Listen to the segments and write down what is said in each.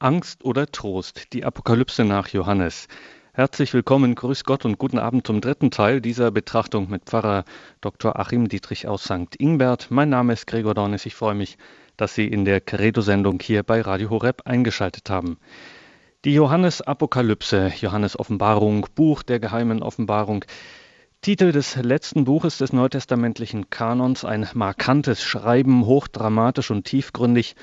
Angst oder Trost, die Apokalypse nach Johannes. Herzlich willkommen, grüß Gott und guten Abend zum dritten Teil dieser Betrachtung mit Pfarrer Dr. Achim Dietrich aus St. Ingbert. Mein Name ist Gregor Dornis. Ich freue mich, dass Sie in der Credo-Sendung hier bei Radio Horeb eingeschaltet haben. Die Johannes-Apokalypse, Johannes-Offenbarung, Buch der geheimen Offenbarung. Titel des letzten Buches des neutestamentlichen Kanons, ein markantes Schreiben, hochdramatisch und tiefgründig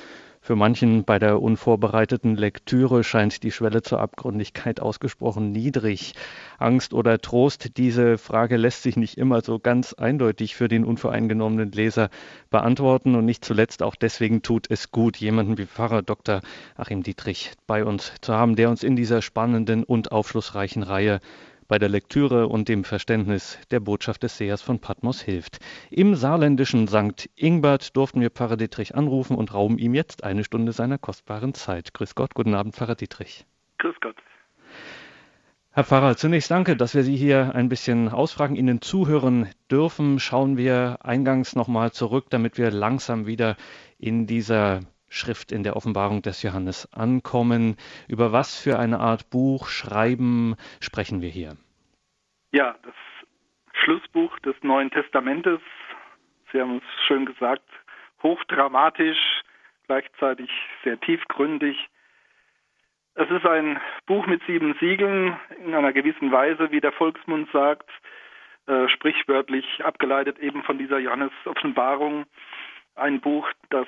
für manchen bei der unvorbereiteten Lektüre scheint die Schwelle zur Abgründigkeit ausgesprochen niedrig. Angst oder Trost, diese Frage lässt sich nicht immer so ganz eindeutig für den unvoreingenommenen Leser beantworten und nicht zuletzt auch deswegen tut es gut, jemanden wie Pfarrer Dr. Achim Dietrich bei uns zu haben, der uns in dieser spannenden und aufschlussreichen Reihe bei der Lektüre und dem Verständnis der Botschaft des Sehers von Patmos hilft. Im saarländischen St. Ingbert durften wir Pfarrer Dietrich anrufen und rauben ihm jetzt eine Stunde seiner kostbaren Zeit. Grüß Gott, guten Abend, Pfarrer Dietrich. Grüß Gott. Herr Pfarrer, zunächst danke, dass wir Sie hier ein bisschen ausfragen, Ihnen zuhören dürfen. Schauen wir eingangs nochmal zurück, damit wir langsam wieder in dieser Schrift in der Offenbarung des Johannes ankommen. Über was für eine Art Buch, Schreiben sprechen wir hier? Ja, das Schlussbuch des Neuen Testamentes, Sie haben es schön gesagt, hochdramatisch, gleichzeitig sehr tiefgründig. Es ist ein Buch mit sieben Siegeln, in einer gewissen Weise, wie der Volksmund sagt, äh, sprichwörtlich abgeleitet eben von dieser Johannes-Offenbarung. Ein Buch, das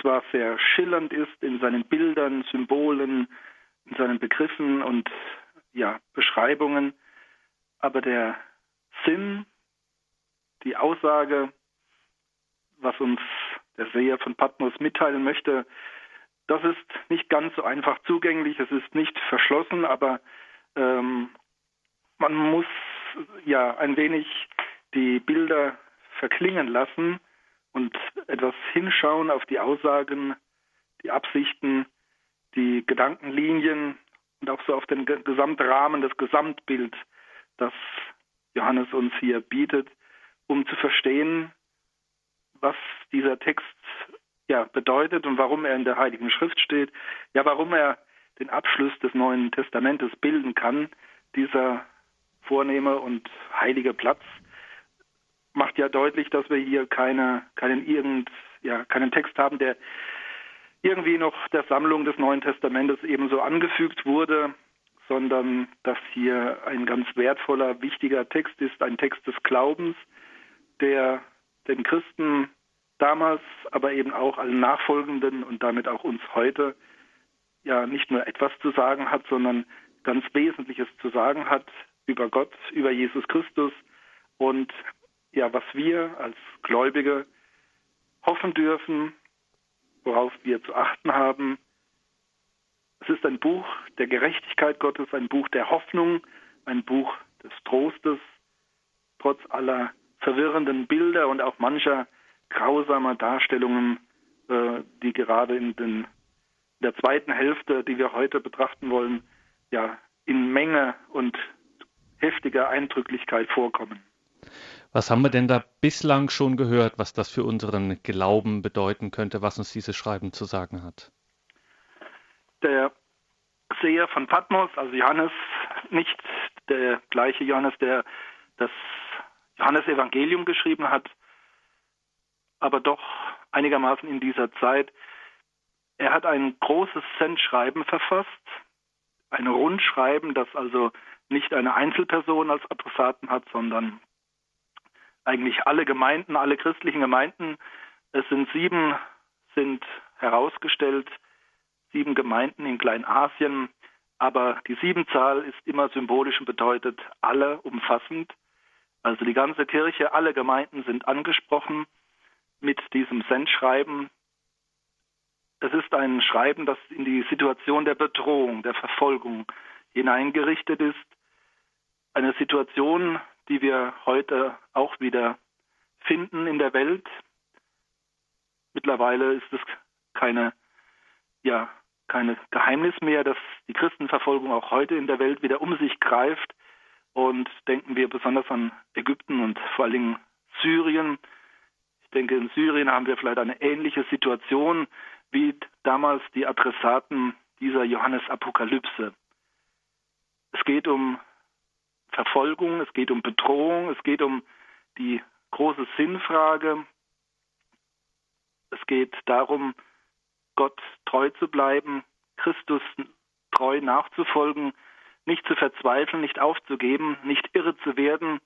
zwar sehr schillernd ist in seinen Bildern, Symbolen, in seinen Begriffen und ja, Beschreibungen, aber der Sinn, die Aussage, was uns der Seher von Patmos mitteilen möchte, das ist nicht ganz so einfach zugänglich, es ist nicht verschlossen, aber ähm, man muss ja ein wenig die Bilder verklingen lassen und etwas hinschauen auf die Aussagen, die Absichten, die Gedankenlinien und auch so auf den Gesamtrahmen, das Gesamtbild, das Johannes uns hier bietet, um zu verstehen, was dieser Text ja bedeutet und warum er in der Heiligen Schrift steht, ja warum er den Abschluss des Neuen Testamentes bilden kann, dieser vornehme und heilige Platz, macht ja deutlich, dass wir hier keine, keinen irgend, ja, keinen Text haben, der irgendwie noch der Sammlung des Neuen Testamentes ebenso angefügt wurde, sondern dass hier ein ganz wertvoller, wichtiger Text ist, ein Text des Glaubens, der den Christen damals, aber eben auch allen Nachfolgenden und damit auch uns heute ja nicht nur etwas zu sagen hat, sondern ganz Wesentliches zu sagen hat über Gott, über Jesus Christus und ja, was wir als Gläubige hoffen dürfen, worauf wir zu achten haben. Es ist ein Buch der Gerechtigkeit Gottes, ein Buch der Hoffnung, ein Buch des Trostes, trotz aller verwirrenden Bilder und auch mancher grausamer Darstellungen, äh, die gerade in, den, in der zweiten Hälfte, die wir heute betrachten wollen, ja in Menge und heftiger Eindrücklichkeit vorkommen. Was haben wir denn da bislang schon gehört, was das für unseren Glauben bedeuten könnte, was uns dieses Schreiben zu sagen hat? Der Seher von Patmos, also Johannes, nicht der gleiche Johannes, der das Johannesevangelium geschrieben hat, aber doch einigermaßen in dieser Zeit. Er hat ein großes Sendschreiben verfasst, ein Rundschreiben, das also nicht eine Einzelperson als Adressaten hat, sondern eigentlich alle Gemeinden, alle christlichen Gemeinden, es sind sieben, sind herausgestellt, sieben Gemeinden in Kleinasien, aber die Siebenzahl ist immer symbolisch und bedeutet alle umfassend. Also die ganze Kirche, alle Gemeinden sind angesprochen mit diesem Sendschreiben. Es ist ein Schreiben, das in die Situation der Bedrohung, der Verfolgung hineingerichtet ist. Eine Situation, die wir heute auch wieder finden in der Welt. Mittlerweile ist es keine, ja, keine Geheimnis mehr, dass die Christenverfolgung auch heute in der Welt wieder um sich greift. Und denken wir besonders an Ägypten und vor allen Dingen Syrien. Ich denke, in Syrien haben wir vielleicht eine ähnliche Situation wie damals die Adressaten dieser Johannes-Apokalypse. Es geht um Verfolgung, es geht um Bedrohung, es geht um die große Sinnfrage. Es geht darum, Gott treu zu bleiben, Christus treu nachzufolgen, nicht zu verzweifeln, nicht aufzugeben, nicht irre zu werden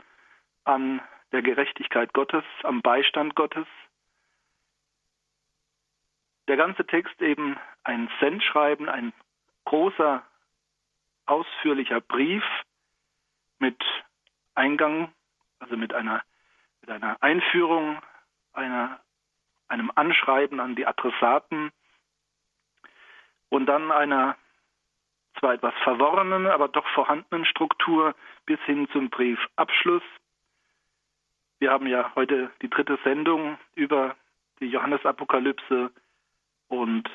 an der Gerechtigkeit Gottes, am Beistand Gottes. Der ganze Text eben ein Sendschreiben, ein großer, ausführlicher Brief mit Eingang, also mit einer, mit einer Einführung, einer, einem Anschreiben an die Adressaten und dann einer zwar etwas verworrenen, aber doch vorhandenen Struktur bis hin zum Briefabschluss. Wir haben ja heute die dritte Sendung über die Johannesapokalypse und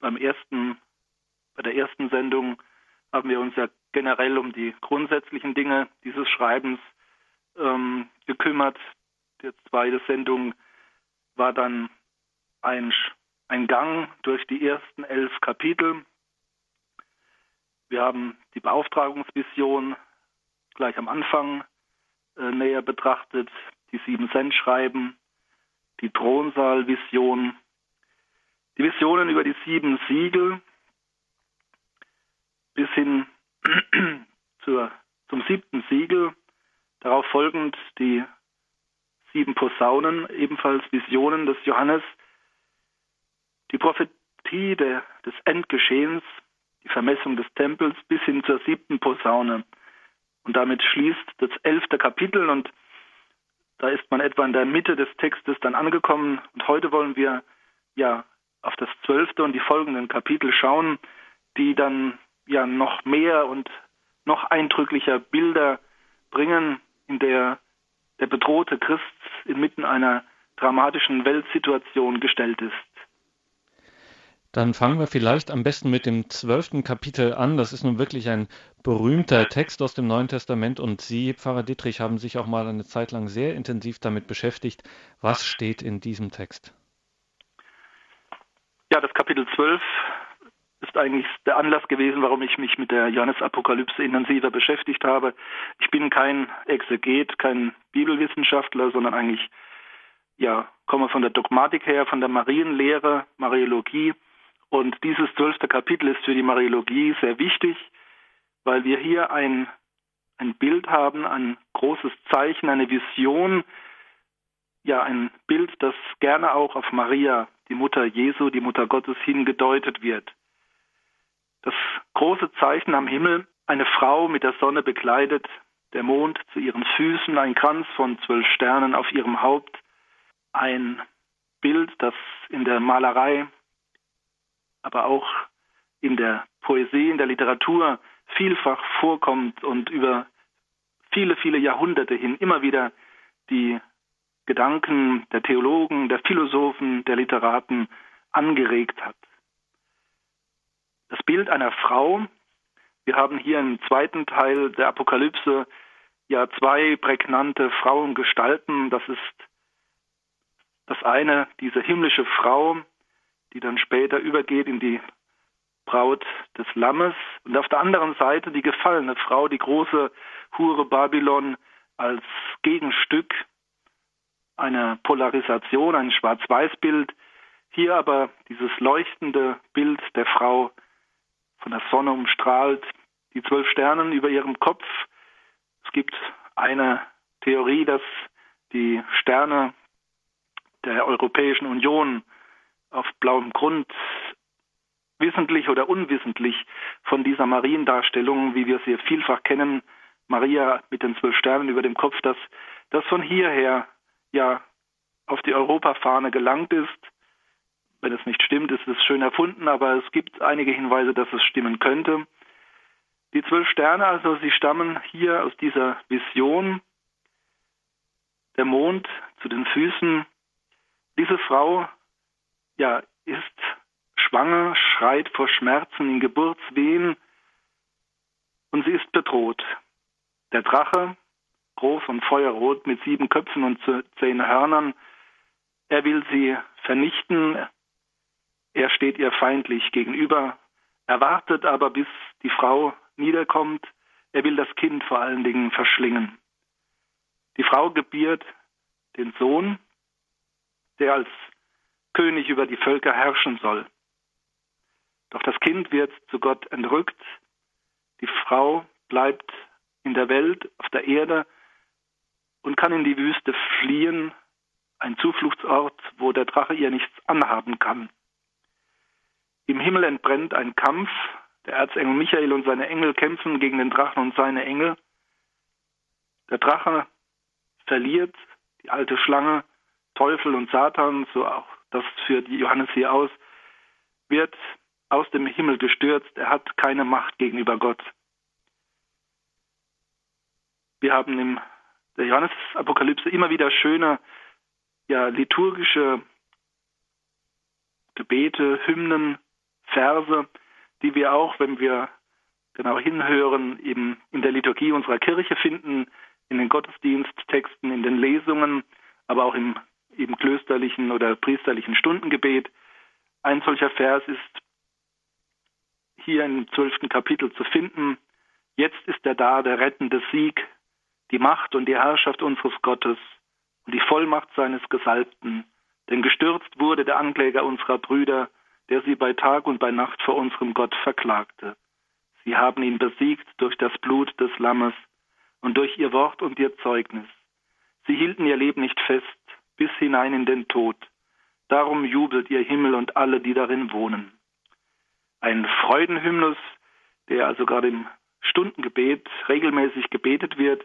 beim ersten, bei der ersten Sendung haben wir uns ja generell um die grundsätzlichen Dinge dieses Schreibens ähm, gekümmert. Die zweite Sendung war dann ein, ein Gang durch die ersten elf Kapitel. Wir haben die Beauftragungsvision gleich am Anfang äh, näher betrachtet, die sieben Cent schreiben, die Thronsaal-Vision, die Visionen über die sieben Siegel bis hin zur, zum siebten Siegel, darauf folgend die sieben Posaunen, ebenfalls Visionen des Johannes, die Prophetie der, des Endgeschehens, die Vermessung des Tempels bis hin zur siebten Posaune. Und damit schließt das elfte Kapitel und da ist man etwa in der Mitte des Textes dann angekommen. Und heute wollen wir ja auf das zwölfte und die folgenden Kapitel schauen, die dann ja noch mehr und noch eindrücklicher Bilder bringen, in der der bedrohte Christ inmitten einer dramatischen Weltsituation gestellt ist. Dann fangen wir vielleicht am besten mit dem zwölften Kapitel an. Das ist nun wirklich ein berühmter Text aus dem Neuen Testament und Sie, Pfarrer Dietrich, haben sich auch mal eine Zeit lang sehr intensiv damit beschäftigt. Was steht in diesem Text? Ja, das Kapitel 12 ist eigentlich der Anlass gewesen, warum ich mich mit der Johannes-Apokalypse intensiver beschäftigt habe. Ich bin kein Exeget, kein Bibelwissenschaftler, sondern eigentlich ja, komme von der Dogmatik her, von der Marienlehre, Mariologie und dieses zwölfte Kapitel ist für die Mariologie sehr wichtig, weil wir hier ein, ein Bild haben, ein großes Zeichen, eine Vision, ja, ein Bild, das gerne auch auf Maria, die Mutter Jesu, die Mutter Gottes hingedeutet wird. Das große Zeichen am Himmel, eine Frau mit der Sonne bekleidet, der Mond zu ihren Füßen, ein Kranz von zwölf Sternen auf ihrem Haupt, ein Bild, das in der Malerei aber auch in der Poesie, in der Literatur vielfach vorkommt und über viele, viele Jahrhunderte hin immer wieder die Gedanken der Theologen, der Philosophen, der Literaten angeregt hat. Das Bild einer Frau, wir haben hier im zweiten Teil der Apokalypse ja zwei prägnante Frauengestalten. Das ist das eine, diese himmlische Frau, die dann später übergeht in die Braut des Lammes. Und auf der anderen Seite die gefallene Frau, die große Hure Babylon als Gegenstück einer Polarisation, ein Schwarz-Weiß-Bild. Hier aber dieses leuchtende Bild der Frau von der Sonne umstrahlt, die zwölf Sternen über ihrem Kopf. Es gibt eine Theorie, dass die Sterne der Europäischen Union auf blauem Grund wissentlich oder unwissentlich von dieser Mariendarstellung, wie wir sie vielfach kennen, Maria mit den zwölf Sternen über dem Kopf, dass das von hierher ja auf die Europafahne gelangt ist. Wenn es nicht stimmt, ist es schön erfunden, aber es gibt einige Hinweise, dass es stimmen könnte. Die zwölf Sterne also, sie stammen hier aus dieser Vision. Der Mond zu den Füßen. Diese Frau ja, ist schwanger, schreit vor Schmerzen in Geburtswehen und sie ist bedroht. Der Drache, groß und feuerrot mit sieben Köpfen und zehn Hörnern, er will sie vernichten, Er steht ihr feindlich gegenüber, erwartet aber, bis die Frau niederkommt. Er will das Kind vor allen Dingen verschlingen. Die Frau gebiert den Sohn, der als König über die Völker herrschen soll. Doch das Kind wird zu Gott entrückt. Die Frau bleibt in der Welt, auf der Erde und kann in die Wüste fliehen, ein Zufluchtsort, wo der Drache ihr nichts anhaben kann. Im Himmel entbrennt ein Kampf, der Erzengel Michael und seine Engel kämpfen gegen den Drachen und seine Engel. Der Drache verliert, die alte Schlange, Teufel und Satan, so auch das führt Johannes hier aus, wird aus dem Himmel gestürzt. Er hat keine Macht gegenüber Gott. Wir haben in der Johannes-Apokalypse immer wieder schöne ja, liturgische Gebete, Hymnen, Verse, die wir auch, wenn wir genau hinhören, eben in der Liturgie unserer Kirche finden, in den Gottesdiensttexten, in den Lesungen, aber auch im eben klösterlichen oder priesterlichen Stundengebet. Ein solcher Vers ist hier im zwölften Kapitel zu finden. Jetzt ist er da, der rettende Sieg, die Macht und die Herrschaft unseres Gottes und die Vollmacht seines Gesalbten. Denn gestürzt wurde der Ankläger unserer Brüder, der sie bei Tag und bei Nacht vor unserem Gott verklagte. Sie haben ihn besiegt durch das Blut des Lammes und durch ihr Wort und ihr Zeugnis. Sie hielten ihr Leben nicht fest, bis hinein in den Tod. Darum jubelt ihr Himmel und alle, die darin wohnen. Ein Freudenhymnus, der also gerade im Stundengebet regelmäßig gebetet wird.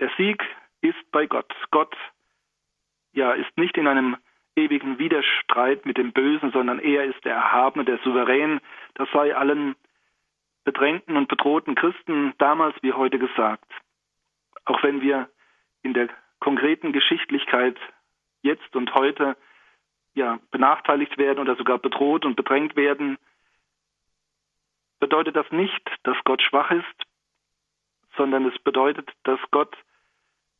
Der Sieg ist bei Gott. Gott ja ist nicht in einem ewigen Widerstreit mit dem Bösen, sondern er ist der Erhabene, der Souverän. Das sei allen bedrängten und bedrohten Christen damals wie heute gesagt. Auch wenn wir in der konkreten Geschichtlichkeit jetzt und heute ja benachteiligt werden oder sogar bedroht und bedrängt werden, bedeutet das nicht, dass Gott schwach ist, sondern es bedeutet, dass Gott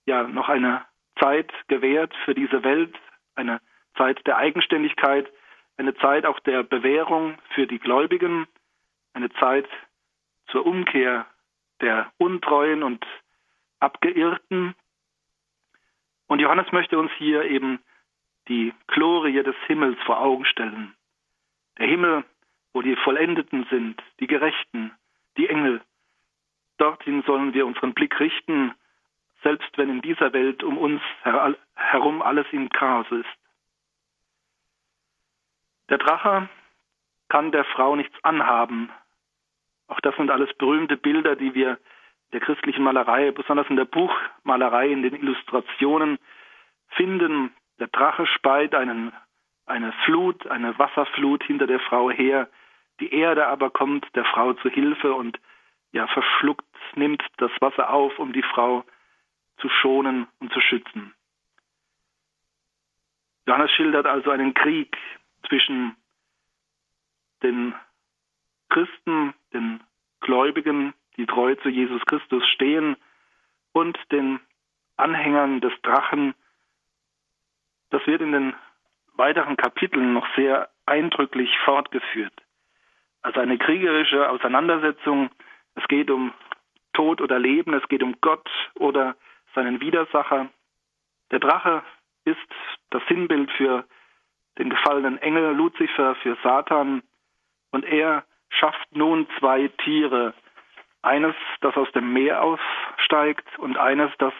ja noch eine Zeit gewährt für diese Welt, eine Zeit der Eigenständigkeit, eine Zeit auch der Bewährung für die Gläubigen, eine Zeit zur Umkehr der Untreuen und Abgeirrten. Und Johannes möchte uns hier eben die Glorie des Himmels vor Augen stellen. Der Himmel, wo die Vollendeten sind, die Gerechten, die Engel. Dorthin sollen wir unseren Blick richten, selbst wenn in dieser Welt um uns herum alles im Chaos ist. Der Drache kann der Frau nichts anhaben. Auch das sind alles berühmte Bilder, die wir der christlichen Malerei, besonders in der Buchmalerei, in den Illustrationen finden. Der Drache speit einen, eine Flut, eine Wasserflut hinter der Frau her. Die Erde aber kommt der Frau zu Hilfe und ja, verschluckt, nimmt das Wasser auf, um die Frau zu schonen und zu schützen. Johannes schildert also einen Krieg zwischen den Christen, den Gläubigen, die treu zu Jesus Christus stehen, und den Anhängern des Drachen. Das wird in den weiteren Kapiteln noch sehr eindrücklich fortgeführt. Also eine kriegerische Auseinandersetzung. Es geht um Tod oder Leben, es geht um Gott oder seinen Widersacher. Der Drache ist das Sinnbild für den gefallenen Engel Luzifer, für Satan. Und er schafft nun zwei Tiere. Eines, das aus dem Meer aufsteigt und eines, das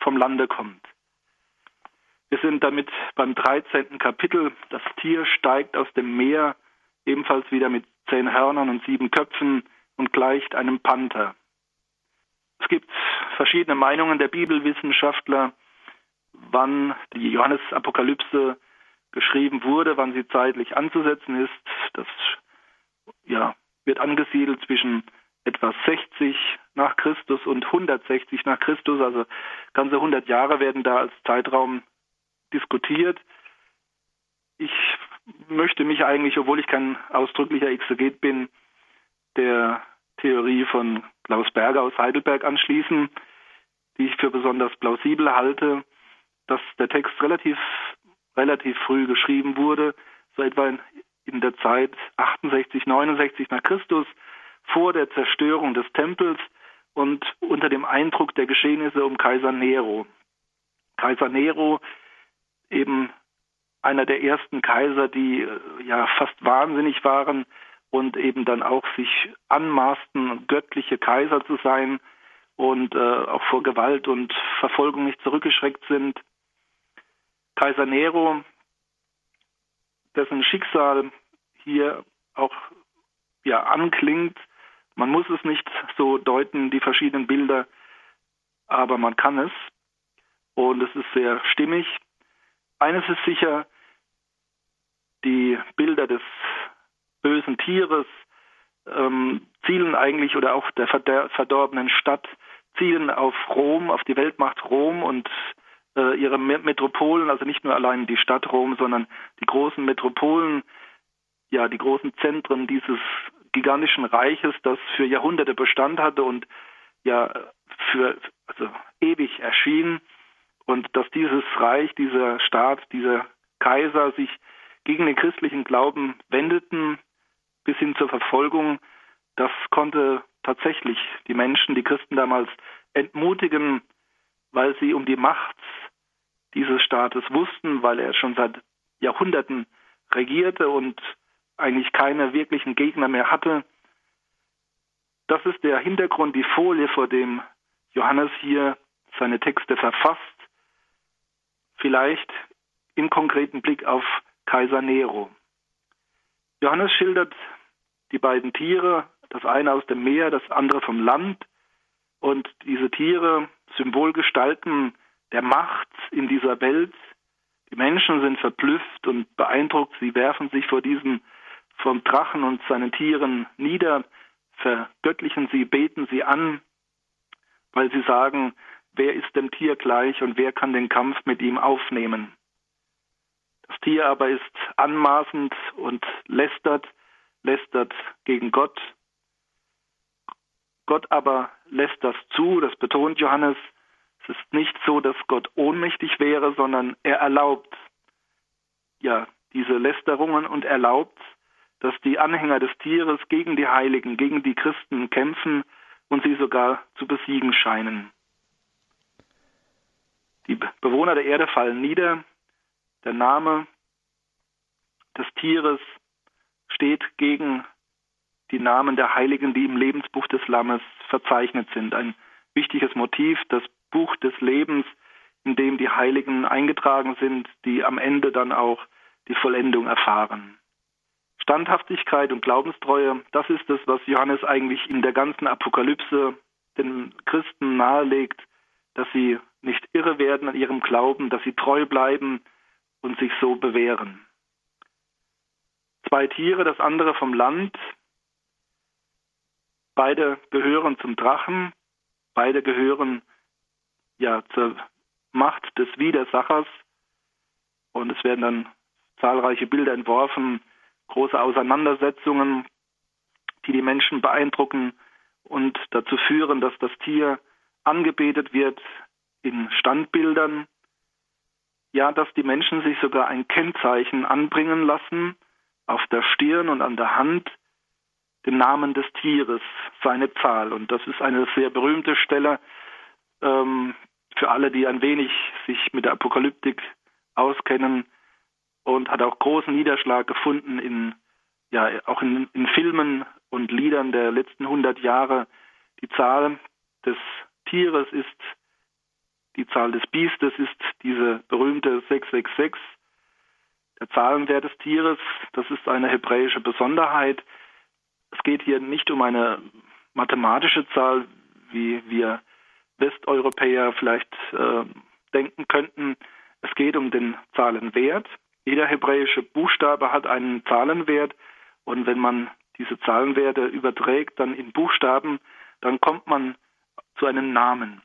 vom Lande kommt. Wir sind damit beim 13. Kapitel. Das Tier steigt aus dem Meer, ebenfalls wieder mit zehn Hörnern und sieben Köpfen und gleicht einem Panther. Es gibt verschiedene Meinungen der Bibelwissenschaftler, wann die Johannesapokalypse geschrieben wurde, wann sie zeitlich anzusetzen ist. Das ja, wird angesiedelt zwischen etwa 60 nach Christus und 160 nach Christus, also ganze 100 Jahre werden da als Zeitraum diskutiert. Ich möchte mich eigentlich, obwohl ich kein ausdrücklicher Exeget bin, der Theorie von Klaus Berger aus Heidelberg anschließen, die ich für besonders plausibel halte, dass der Text relativ, relativ früh geschrieben wurde, so etwa in, in der Zeit 68, 69 nach Christus, vor der Zerstörung des Tempels und unter dem Eindruck der Geschehnisse um Kaiser Nero. Kaiser Nero, eben einer der ersten Kaiser, die äh, ja fast wahnsinnig waren und eben dann auch sich anmaßten, göttliche Kaiser zu sein und äh, auch vor Gewalt und Verfolgung nicht zurückgeschreckt sind. Kaiser Nero, dessen Schicksal hier auch ja anklingt, man muss es nicht so deuten, die verschiedenen Bilder, aber man kann es und es ist sehr stimmig. Eines ist sicher, die Bilder des bösen Tieres ähm, zielen eigentlich oder auch der verdorbenen Stadt zielen auf Rom, auf die Weltmacht Rom und äh, ihre Metropolen, also nicht nur allein die Stadt Rom, sondern die großen Metropolen, ja, die großen Zentren dieses gigantischen Reiches, das für Jahrhunderte Bestand hatte und ja für also ewig erschien. Und dass dieses Reich, dieser Staat, dieser Kaiser sich gegen den christlichen Glauben wendeten bis hin zur Verfolgung, das konnte tatsächlich die Menschen, die Christen damals entmutigen, weil sie um die Macht dieses Staates wussten, weil er schon seit Jahrhunderten regierte und eigentlich keine wirklichen Gegner mehr hatte. Das ist der Hintergrund, die Folie, vor dem Johannes hier seine Texte verfasst. Vielleicht im konkreten Blick auf Kaiser Nero. Johannes schildert die beiden Tiere, das eine aus dem Meer, das andere vom Land. Und diese Tiere, Symbolgestalten der Macht in dieser Welt. Die Menschen sind verblüfft und beeindruckt. Sie werfen sich vor diesem vom Drachen und seinen Tieren nieder, vergöttlichen sie, beten sie an, weil sie sagen, wer ist dem Tier gleich und wer kann den Kampf mit ihm aufnehmen. Das Tier aber ist anmaßend und lästert, lästert gegen Gott. Gott aber lässt das zu, das betont Johannes. Es ist nicht so, dass Gott ohnmächtig wäre, sondern er erlaubt ja diese Lästerungen und erlaubt, dass die Anhänger des Tieres gegen die Heiligen, gegen die Christen kämpfen und sie sogar zu besiegen scheinen. Die Bewohner der Erde fallen nieder. Der Name des Tieres steht gegen die Namen der Heiligen, die im Lebensbuch des Lammes verzeichnet sind. Ein wichtiges Motiv, das Buch des Lebens, in dem die Heiligen eingetragen sind, die am Ende dann auch die Vollendung erfahren. Standhaftigkeit und Glaubenstreue, das ist es, was Johannes eigentlich in der ganzen Apokalypse den Christen nahelegt, dass sie nicht irre werden an ihrem Glauben, dass sie treu bleiben und sich so bewähren. Zwei Tiere, das andere vom Land, beide gehören zum Drachen, beide gehören ja zur Macht des Widersachers. Und es werden dann zahlreiche Bilder entworfen, große Auseinandersetzungen, die die Menschen beeindrucken und dazu führen, dass das Tier angebetet wird in Standbildern. Ja, dass die Menschen sich sogar ein Kennzeichen anbringen lassen auf der Stirn und an der Hand, den Namen des Tieres, seine Zahl. Und das ist eine sehr berühmte Stelle ähm, für alle, die ein wenig sich mit der Apokalyptik auskennen und hat auch großen Niederschlag gefunden in ja auch in, in Filmen und Liedern der letzten 100 Jahre. Die Zahl des Tieres ist die Zahl des Biestes ist diese berühmte 666. Der Zahlenwert des Tieres, das ist eine hebräische Besonderheit. Es geht hier nicht um eine mathematische Zahl, wie wir Westeuropäer vielleicht äh, denken könnten. Es geht um den Zahlenwert. Jeder hebräische Buchstabe hat einen Zahlenwert und wenn man diese Zahlenwerte überträgt dann in Buchstaben, dann kommt man zu einem Namen.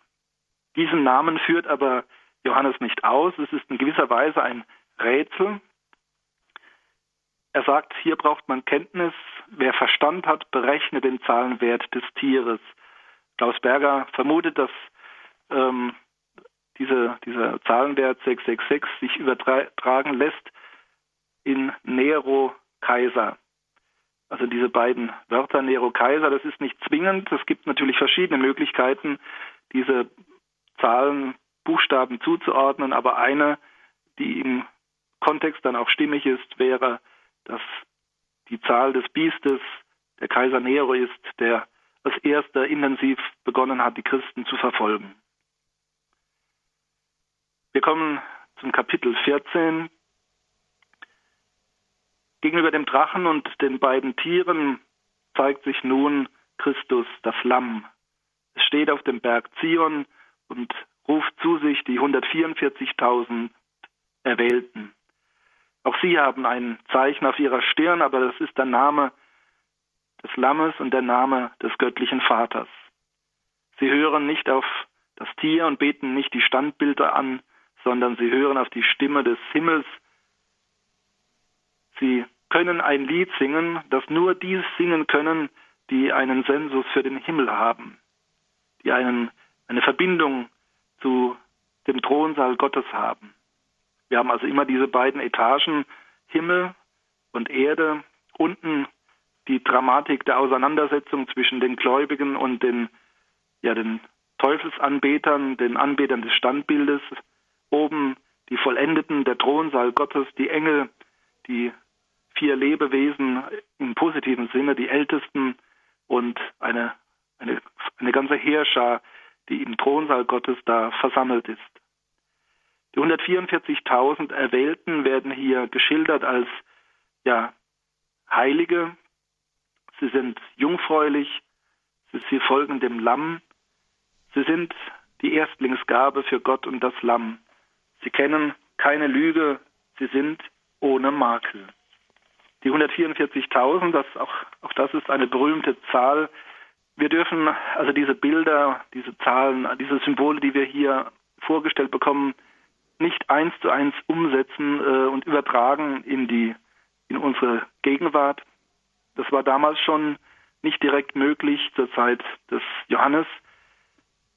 Diesen Namen führt aber Johannes nicht aus. Es ist in gewisser Weise ein Rätsel. Er sagt, hier braucht man Kenntnis. Wer Verstand hat, berechne den Zahlenwert des Tieres. Klaus Berger vermutet, dass ähm, diese, dieser Zahlenwert 666 sich übertragen lässt in Nero Kaiser. Also diese beiden Wörter Nero Kaiser, das ist nicht zwingend. Es gibt natürlich verschiedene Möglichkeiten, diese Zahlen, Buchstaben zuzuordnen, aber eine, die im Kontext dann auch stimmig ist, wäre, dass die Zahl des Biestes der Kaiser Nero ist, der als erster intensiv begonnen hat, die Christen zu verfolgen. Wir kommen zum Kapitel 14. Gegenüber dem Drachen und den beiden Tieren zeigt sich nun Christus, das Lamm. Es steht auf dem Berg Zion und ruft zu sich die 144.000 Erwählten. Auch sie haben ein Zeichen auf ihrer Stirn, aber das ist der Name des Lammes und der Name des göttlichen Vaters. Sie hören nicht auf das Tier und beten nicht die Standbilder an, sondern sie hören auf die Stimme des Himmels. Sie können ein Lied singen, das nur die singen können, die einen Sensus für den Himmel haben, die einen, eine Verbindung zu dem Thronsaal Gottes haben. Wir haben also immer diese beiden Etagen, Himmel und Erde, unten die Dramatik der Auseinandersetzung zwischen den Gläubigen und den, ja, den Teufelsanbetern, den Anbetern des Standbildes, oben die Vollendeten, der Thronsaal Gottes, die Engel, die vier Lebewesen im positiven Sinne, die Ältesten und eine, eine, eine ganze Heerschar, die im Thronsaal Gottes da versammelt ist. Die 144.000 Erwählten werden hier geschildert als ja, Heilige. Sie sind jungfräulich, sie folgen dem Lamm. Sie sind die Erstlingsgabe für Gott und das Lamm. Sie kennen keine Lüge, sie sind ohne Makel. Die 144.000, das auch, auch das ist eine berühmte Zahl. Wir dürfen also diese Bilder, diese Zahlen, diese Symbole, die wir hier vorgestellt bekommen, nicht eins zu eins umsetzen äh, und übertragen in die in unsere Gegenwart. Das war damals schon nicht direkt möglich zur Zeit des Johannes.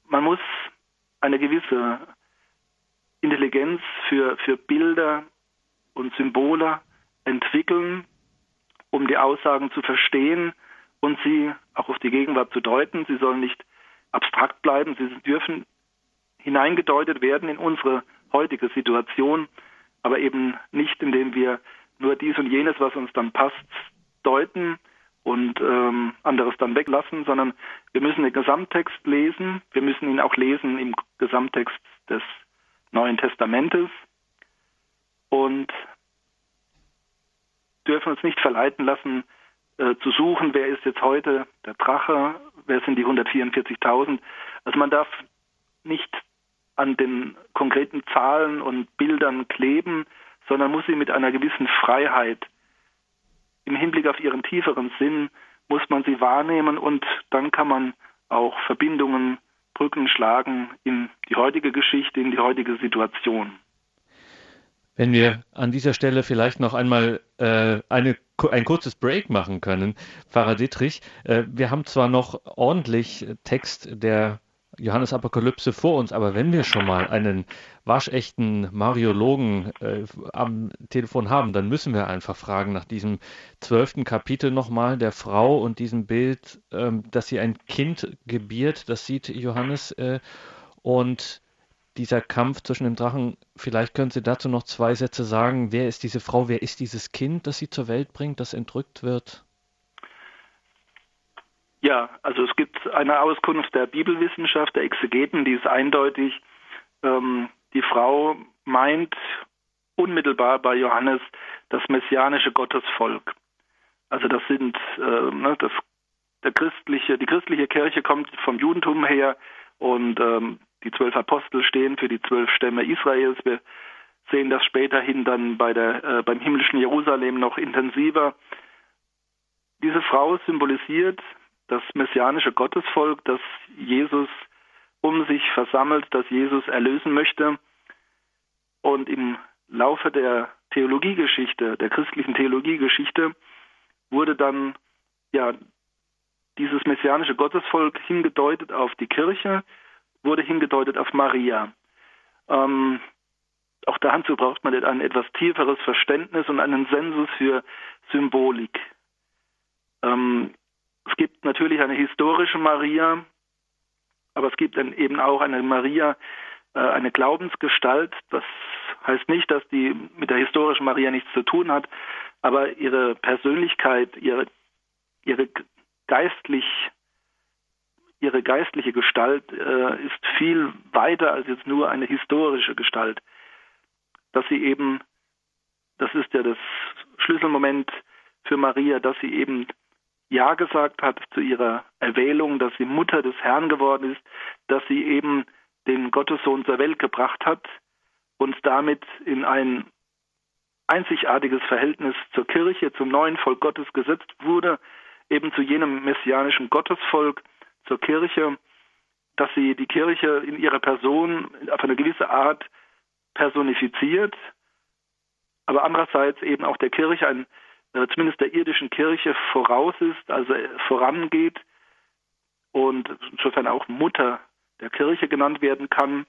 Man muss eine gewisse Intelligenz für, für Bilder und Symbole entwickeln, um die Aussagen zu verstehen und sie auch auf die Gegenwart zu deuten. Sie sollen nicht abstrakt bleiben, sie dürfen hineingedeutet werden in unsere heutige Situation, aber eben nicht, indem wir nur dies und jenes, was uns dann passt, deuten und ähm, anderes dann weglassen, sondern wir müssen den Gesamttext lesen, wir müssen ihn auch lesen im Gesamttext des Neuen Testamentes und dürfen uns nicht verleiten lassen, äh, zu suchen, wer ist jetzt heute der Drache, wer sind die 144.000. Also man darf nicht an den konkreten Zahlen und Bildern kleben, sondern muss sie mit einer gewissen Freiheit im Hinblick auf ihren tieferen Sinn muss man sie wahrnehmen und dann kann man auch Verbindungen, Brücken schlagen in die heutige Geschichte, in die heutige Situation. Wenn wir an dieser Stelle vielleicht noch einmal äh, eine, ein kurzes Break machen können, Pfarrer Dietrich. Äh, wir haben zwar noch ordentlich Text der Johannes Apokalypse vor uns, aber wenn wir schon mal einen waschechten Mariologen äh, am Telefon haben, dann müssen wir einfach fragen nach diesem zwölften Kapitel nochmal der Frau und diesem Bild, ähm, dass sie ein Kind gebiert, das sieht Johannes äh, und dieser Kampf zwischen dem Drachen, vielleicht können Sie dazu noch zwei Sätze sagen. Wer ist diese Frau? Wer ist dieses Kind, das sie zur Welt bringt, das entrückt wird? Ja, also es gibt eine Auskunft der Bibelwissenschaft, der Exegeten, die ist eindeutig. Ähm, die Frau meint unmittelbar bei Johannes das messianische Gottesvolk. Also das sind äh, ne, das, der christliche, die christliche Kirche kommt vom Judentum her und ähm, die zwölf Apostel stehen für die zwölf Stämme Israels. Wir sehen das späterhin dann bei der, äh, beim himmlischen Jerusalem noch intensiver. Diese Frau symbolisiert das messianische Gottesvolk, das Jesus um sich versammelt, das Jesus erlösen möchte. Und im Laufe der Theologiegeschichte, der christlichen Theologiegeschichte, wurde dann ja dieses messianische Gottesvolk hingedeutet auf die Kirche, wurde hingedeutet auf Maria. Ähm, auch dazu braucht man ein etwas tieferes Verständnis und einen Sensus für Symbolik. Ähm, es gibt natürlich eine historische Maria, aber es gibt eben auch eine Maria, äh, eine Glaubensgestalt. Das heißt nicht, dass die mit der historischen Maria nichts zu tun hat, aber ihre Persönlichkeit, ihre, ihre geistlich ihre geistliche Gestalt äh, ist viel weiter als jetzt nur eine historische Gestalt. Dass sie eben, das ist ja das Schlüsselmoment für Maria, dass sie eben Ja gesagt hat zu ihrer Erwählung, dass sie Mutter des Herrn geworden ist, dass sie eben den Gottessohn zur Welt gebracht hat und damit in ein einzigartiges Verhältnis zur Kirche, zum neuen Volk Gottes gesetzt wurde, eben zu jenem messianischen Gottesvolk, zur Kirche, dass sie die Kirche in ihrer Person auf eine gewisse Art personifiziert, aber andererseits eben auch der Kirche, ein, zumindest der irdischen Kirche, voraus ist, also vorangeht und insofern auch Mutter der Kirche genannt werden kann.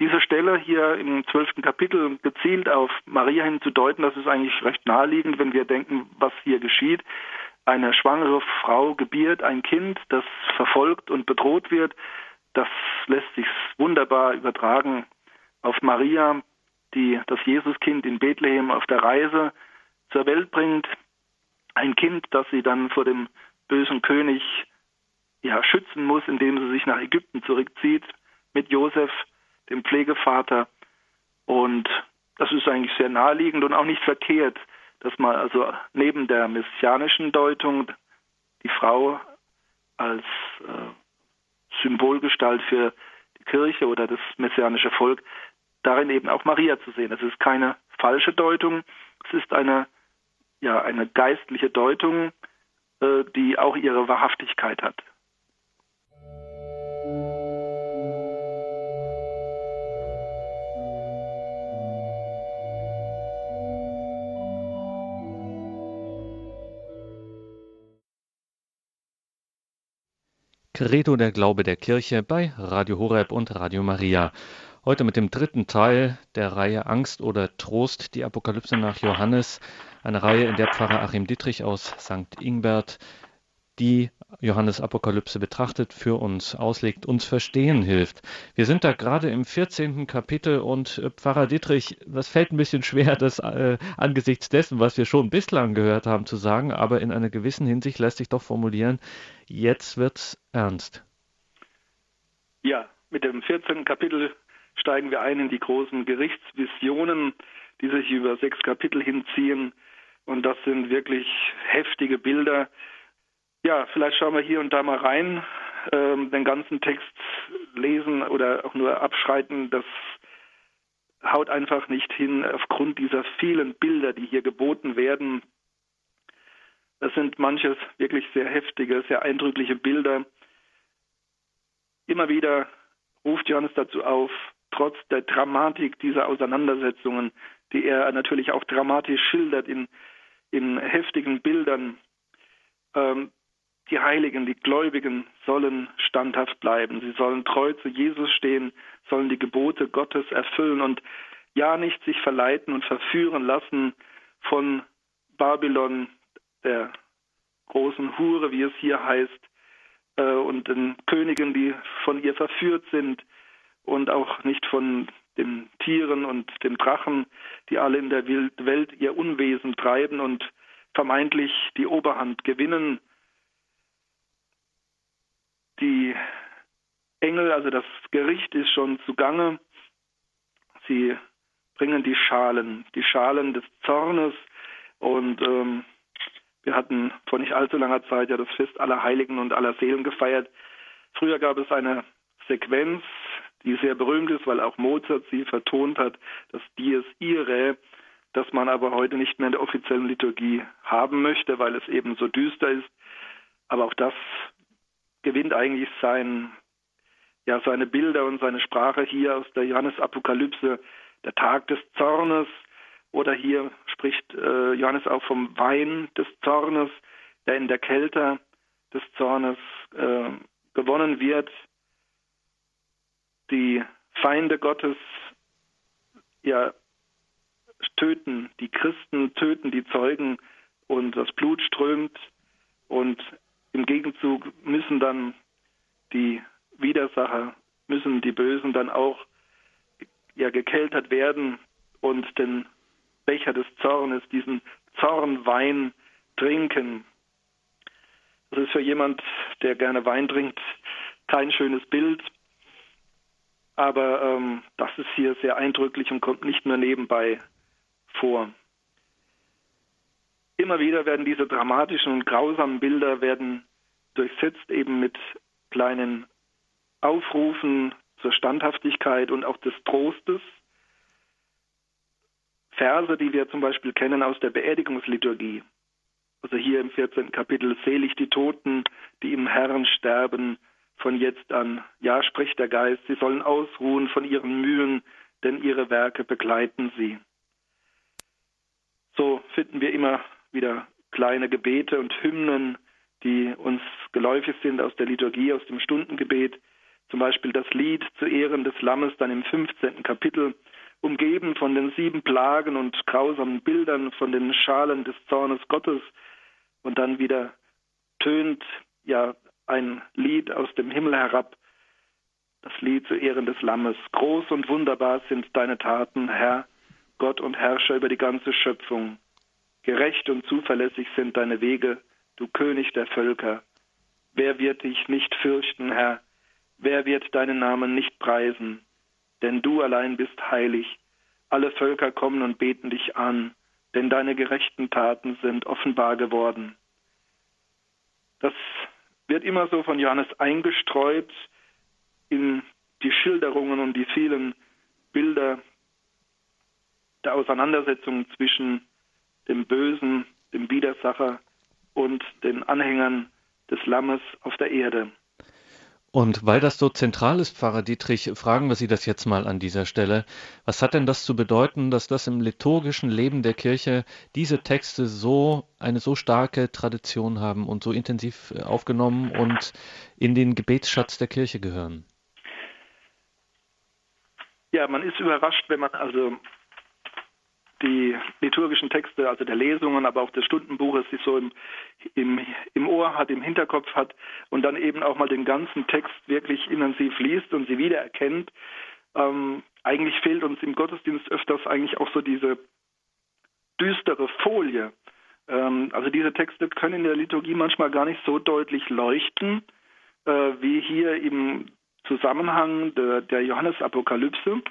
Diese Stelle hier im zwölften Kapitel gezielt auf Maria hinzudeuten, das ist eigentlich recht naheliegend, wenn wir denken, was hier geschieht. Eine schwangere Frau gebiert ein Kind, das verfolgt und bedroht wird. Das lässt sich wunderbar übertragen auf Maria, die das Jesuskind in Bethlehem auf der Reise zur Welt bringt. Ein Kind, das sie dann vor dem bösen König ja, schützen muss, indem sie sich nach Ägypten zurückzieht mit Josef dem Pflegevater. Und das ist eigentlich sehr naheliegend und auch nicht verkehrt, dass man also neben der messianischen Deutung die Frau als äh, Symbolgestalt für die Kirche oder das messianische Volk darin eben auch Maria zu sehen. Es ist keine falsche Deutung, es ist eine ja eine geistliche Deutung, äh, die auch ihre Wahrhaftigkeit hat. Credo der Glaube der Kirche bei Radio Horeb und Radio Maria. Heute mit dem dritten Teil der Reihe Angst oder Trost, die Apokalypse nach Johannes. Eine Reihe, in der Pfarrer Achim Dietrich aus St. Ingbert die Johannes Apokalypse betrachtet, für uns auslegt, uns verstehen hilft. Wir sind da gerade im 14. Kapitel und äh, Pfarrer Dietrich, das fällt ein bisschen schwer, das äh, angesichts dessen, was wir schon bislang gehört haben, zu sagen, aber in einer gewissen Hinsicht lässt sich doch formulieren, jetzt wird's ernst. Ja, mit dem 14. Kapitel steigen wir ein in die großen Gerichtsvisionen, die sich über sechs Kapitel hinziehen. Und das sind wirklich heftige Bilder, ja, vielleicht schauen wir hier und da mal rein. Ähm, den ganzen Text lesen oder auch nur abschreiten, das haut einfach nicht hin aufgrund dieser vielen Bilder, die hier geboten werden. Das sind manches wirklich sehr heftige, sehr eindrückliche Bilder. Immer wieder ruft Johannes dazu auf, trotz der Dramatik dieser Auseinandersetzungen, die er natürlich auch dramatisch schildert in, in heftigen Bildern, ähm, die Heiligen, die Gläubigen sollen standhaft bleiben. Sie sollen treu zu Jesus stehen, sollen die Gebote Gottes erfüllen und ja nicht sich verleiten und verführen lassen von Babylon, der großen Hure, wie es hier heißt, äh, und den Königen, die von ihr verführt sind und auch nicht von den Tieren und den Drachen, die alle in der Welt ihr Unwesen treiben und vermeintlich die Oberhand gewinnen die Engel, also das Gericht ist schon zugange. Sie bringen die Schalen, die Schalen des Zornes. Und ähm, wir hatten vor nicht allzu langer Zeit ja das Fest aller Heiligen und aller Seelen gefeiert. Früher gab es eine Sequenz, die sehr berühmt ist, weil auch Mozart sie vertont hat, das Dies Irae, das man aber heute nicht mehr in der offiziellen Liturgie haben möchte, weil es eben so düster ist. Aber auch das gewinnt eigentlich sein, ja, seine Bilder und seine Sprache hier aus der Johannes-Apokalypse, der Tag des Zornes, oder hier spricht äh, Johannes auch vom Wein des Zornes, der in der Kälte des Zornes äh, gewonnen wird. Die Feinde Gottes ja töten, die Christen töten die Zeugen und das Blut strömt und im Gegenzug müssen dann die Widersacher, müssen die Bösen dann auch ja gekeltert werden und den Becher des Zornes, diesen Zornwein trinken. Das ist für jemand, der gerne Wein trinkt, kein schönes Bild, aber ähm, das ist hier sehr eindrücklich und kommt nicht nur nebenbei vor. Immer wieder werden diese dramatischen und grausamen Bilder werden durchsetzt eben mit kleinen Aufrufen zur Standhaftigkeit und auch des Trostes. Verse, die wir zum Beispiel kennen aus der Beerdigungsliturgie. Also hier im 14. Kapitel, selig die Toten, die im Herrn sterben, von jetzt an. Ja, spricht der Geist, sie sollen ausruhen von ihren Mühen, denn ihre Werke begleiten sie. So finden wir immer wieder kleine Gebete und Hymnen, die uns geläufig sind aus der Liturgie, aus dem Stundengebet. Zum Beispiel das Lied zu Ehren des Lammes, dann im 15. Kapitel, umgeben von den sieben Plagen und grausamen Bildern, von den Schalen des Zornes Gottes. Und dann wieder tönt ja ein Lied aus dem Himmel herab, das Lied zu Ehren des Lammes. Groß und wunderbar sind deine Taten, Herr, Gott und Herrscher über die ganze Schöpfung. Gerecht und zuverlässig sind deine Wege, du König der Völker. Wer wird dich nicht fürchten, Herr? Wer wird deinen Namen nicht preisen? Denn du allein bist heilig. Alle Völker kommen und beten dich an, denn deine gerechten Taten sind offenbar geworden. Das wird immer so von Johannes eingestreut in die Schilderungen und die vielen Bilder der Auseinandersetzung zwischen dem Bösen, dem Widersacher und den Anhängern des Lammes auf der Erde. Und weil das so zentral ist, Pfarrer Dietrich, fragen wir Sie das jetzt mal an dieser Stelle. Was hat denn das zu bedeuten, dass das im liturgischen Leben der Kirche diese Texte so eine so starke Tradition haben und so intensiv äh, aufgenommen und in den Gebetsschatz der Kirche gehören? Ja, man ist überrascht, wenn man also die liturgischen Texte, also der Lesungen, aber auch des Stundenbuches, die so im, im, im Ohr hat, im Hinterkopf hat und dann eben auch mal den ganzen Text wirklich intensiv liest und sie wiedererkennt. Ähm, eigentlich fehlt uns im Gottesdienst öfters eigentlich auch so diese düstere Folie. Ähm, also diese Texte können in der Liturgie manchmal gar nicht so deutlich leuchten, äh, wie hier im Zusammenhang der, der Johannesapokalypse.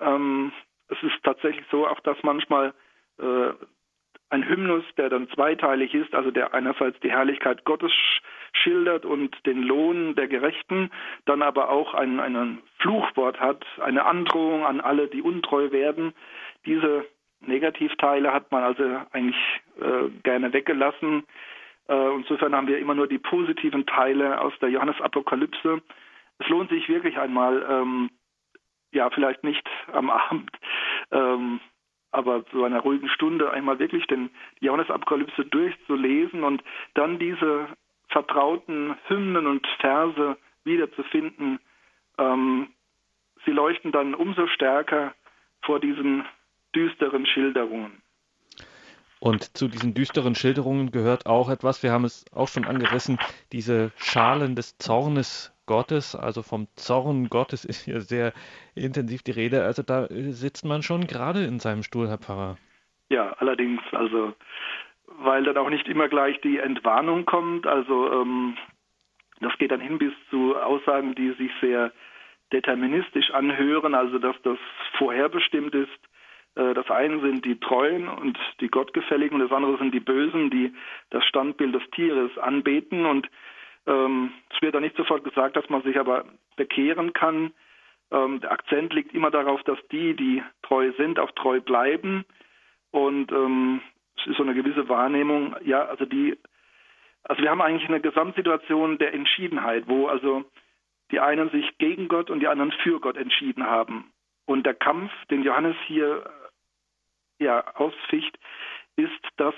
Ähm, es ist tatsächlich so, auch dass manchmal äh, ein Hymnus, der dann zweiteilig ist, also der einerseits die Herrlichkeit Gottes schildert und den Lohn der Gerechten, dann aber auch ein, ein Fluchwort hat, eine Androhung an alle, die untreu werden. Diese Negativteile hat man also eigentlich äh, gerne weggelassen. Äh, insofern haben wir immer nur die positiven Teile aus der Johannesapokalypse. Es lohnt sich wirklich einmal, ähm, ja, vielleicht nicht am Abend, ähm, aber zu einer ruhigen Stunde einmal wirklich den Johannesapokalypse durchzulesen und dann diese vertrauten Hymnen und Verse wiederzufinden. Ähm, sie leuchten dann umso stärker vor diesen düsteren Schilderungen. Und zu diesen düsteren Schilderungen gehört auch etwas, wir haben es auch schon angerissen, diese Schalen des Zornes Gottes, also vom Zorn Gottes ist hier sehr intensiv die Rede. Also da sitzt man schon gerade in seinem Stuhl, Herr Pfarrer. Ja, allerdings, also weil dann auch nicht immer gleich die Entwarnung kommt. Also ähm, das geht dann hin bis zu Aussagen, die sich sehr deterministisch anhören, also dass das vorherbestimmt ist. Äh, das eine sind die Treuen und die Gottgefälligen, das andere sind die Bösen, die das Standbild des Tieres anbeten. Und ähm, es wird da nicht sofort gesagt, dass man sich aber bekehren kann. Ähm, der Akzent liegt immer darauf, dass die, die treu sind, auch treu bleiben. Und ähm, es ist so eine gewisse Wahrnehmung, ja, also die, also wir haben eigentlich eine Gesamtsituation der Entschiedenheit, wo also die einen sich gegen Gott und die anderen für Gott entschieden haben. Und der Kampf, den Johannes hier ja ausficht, ist, dass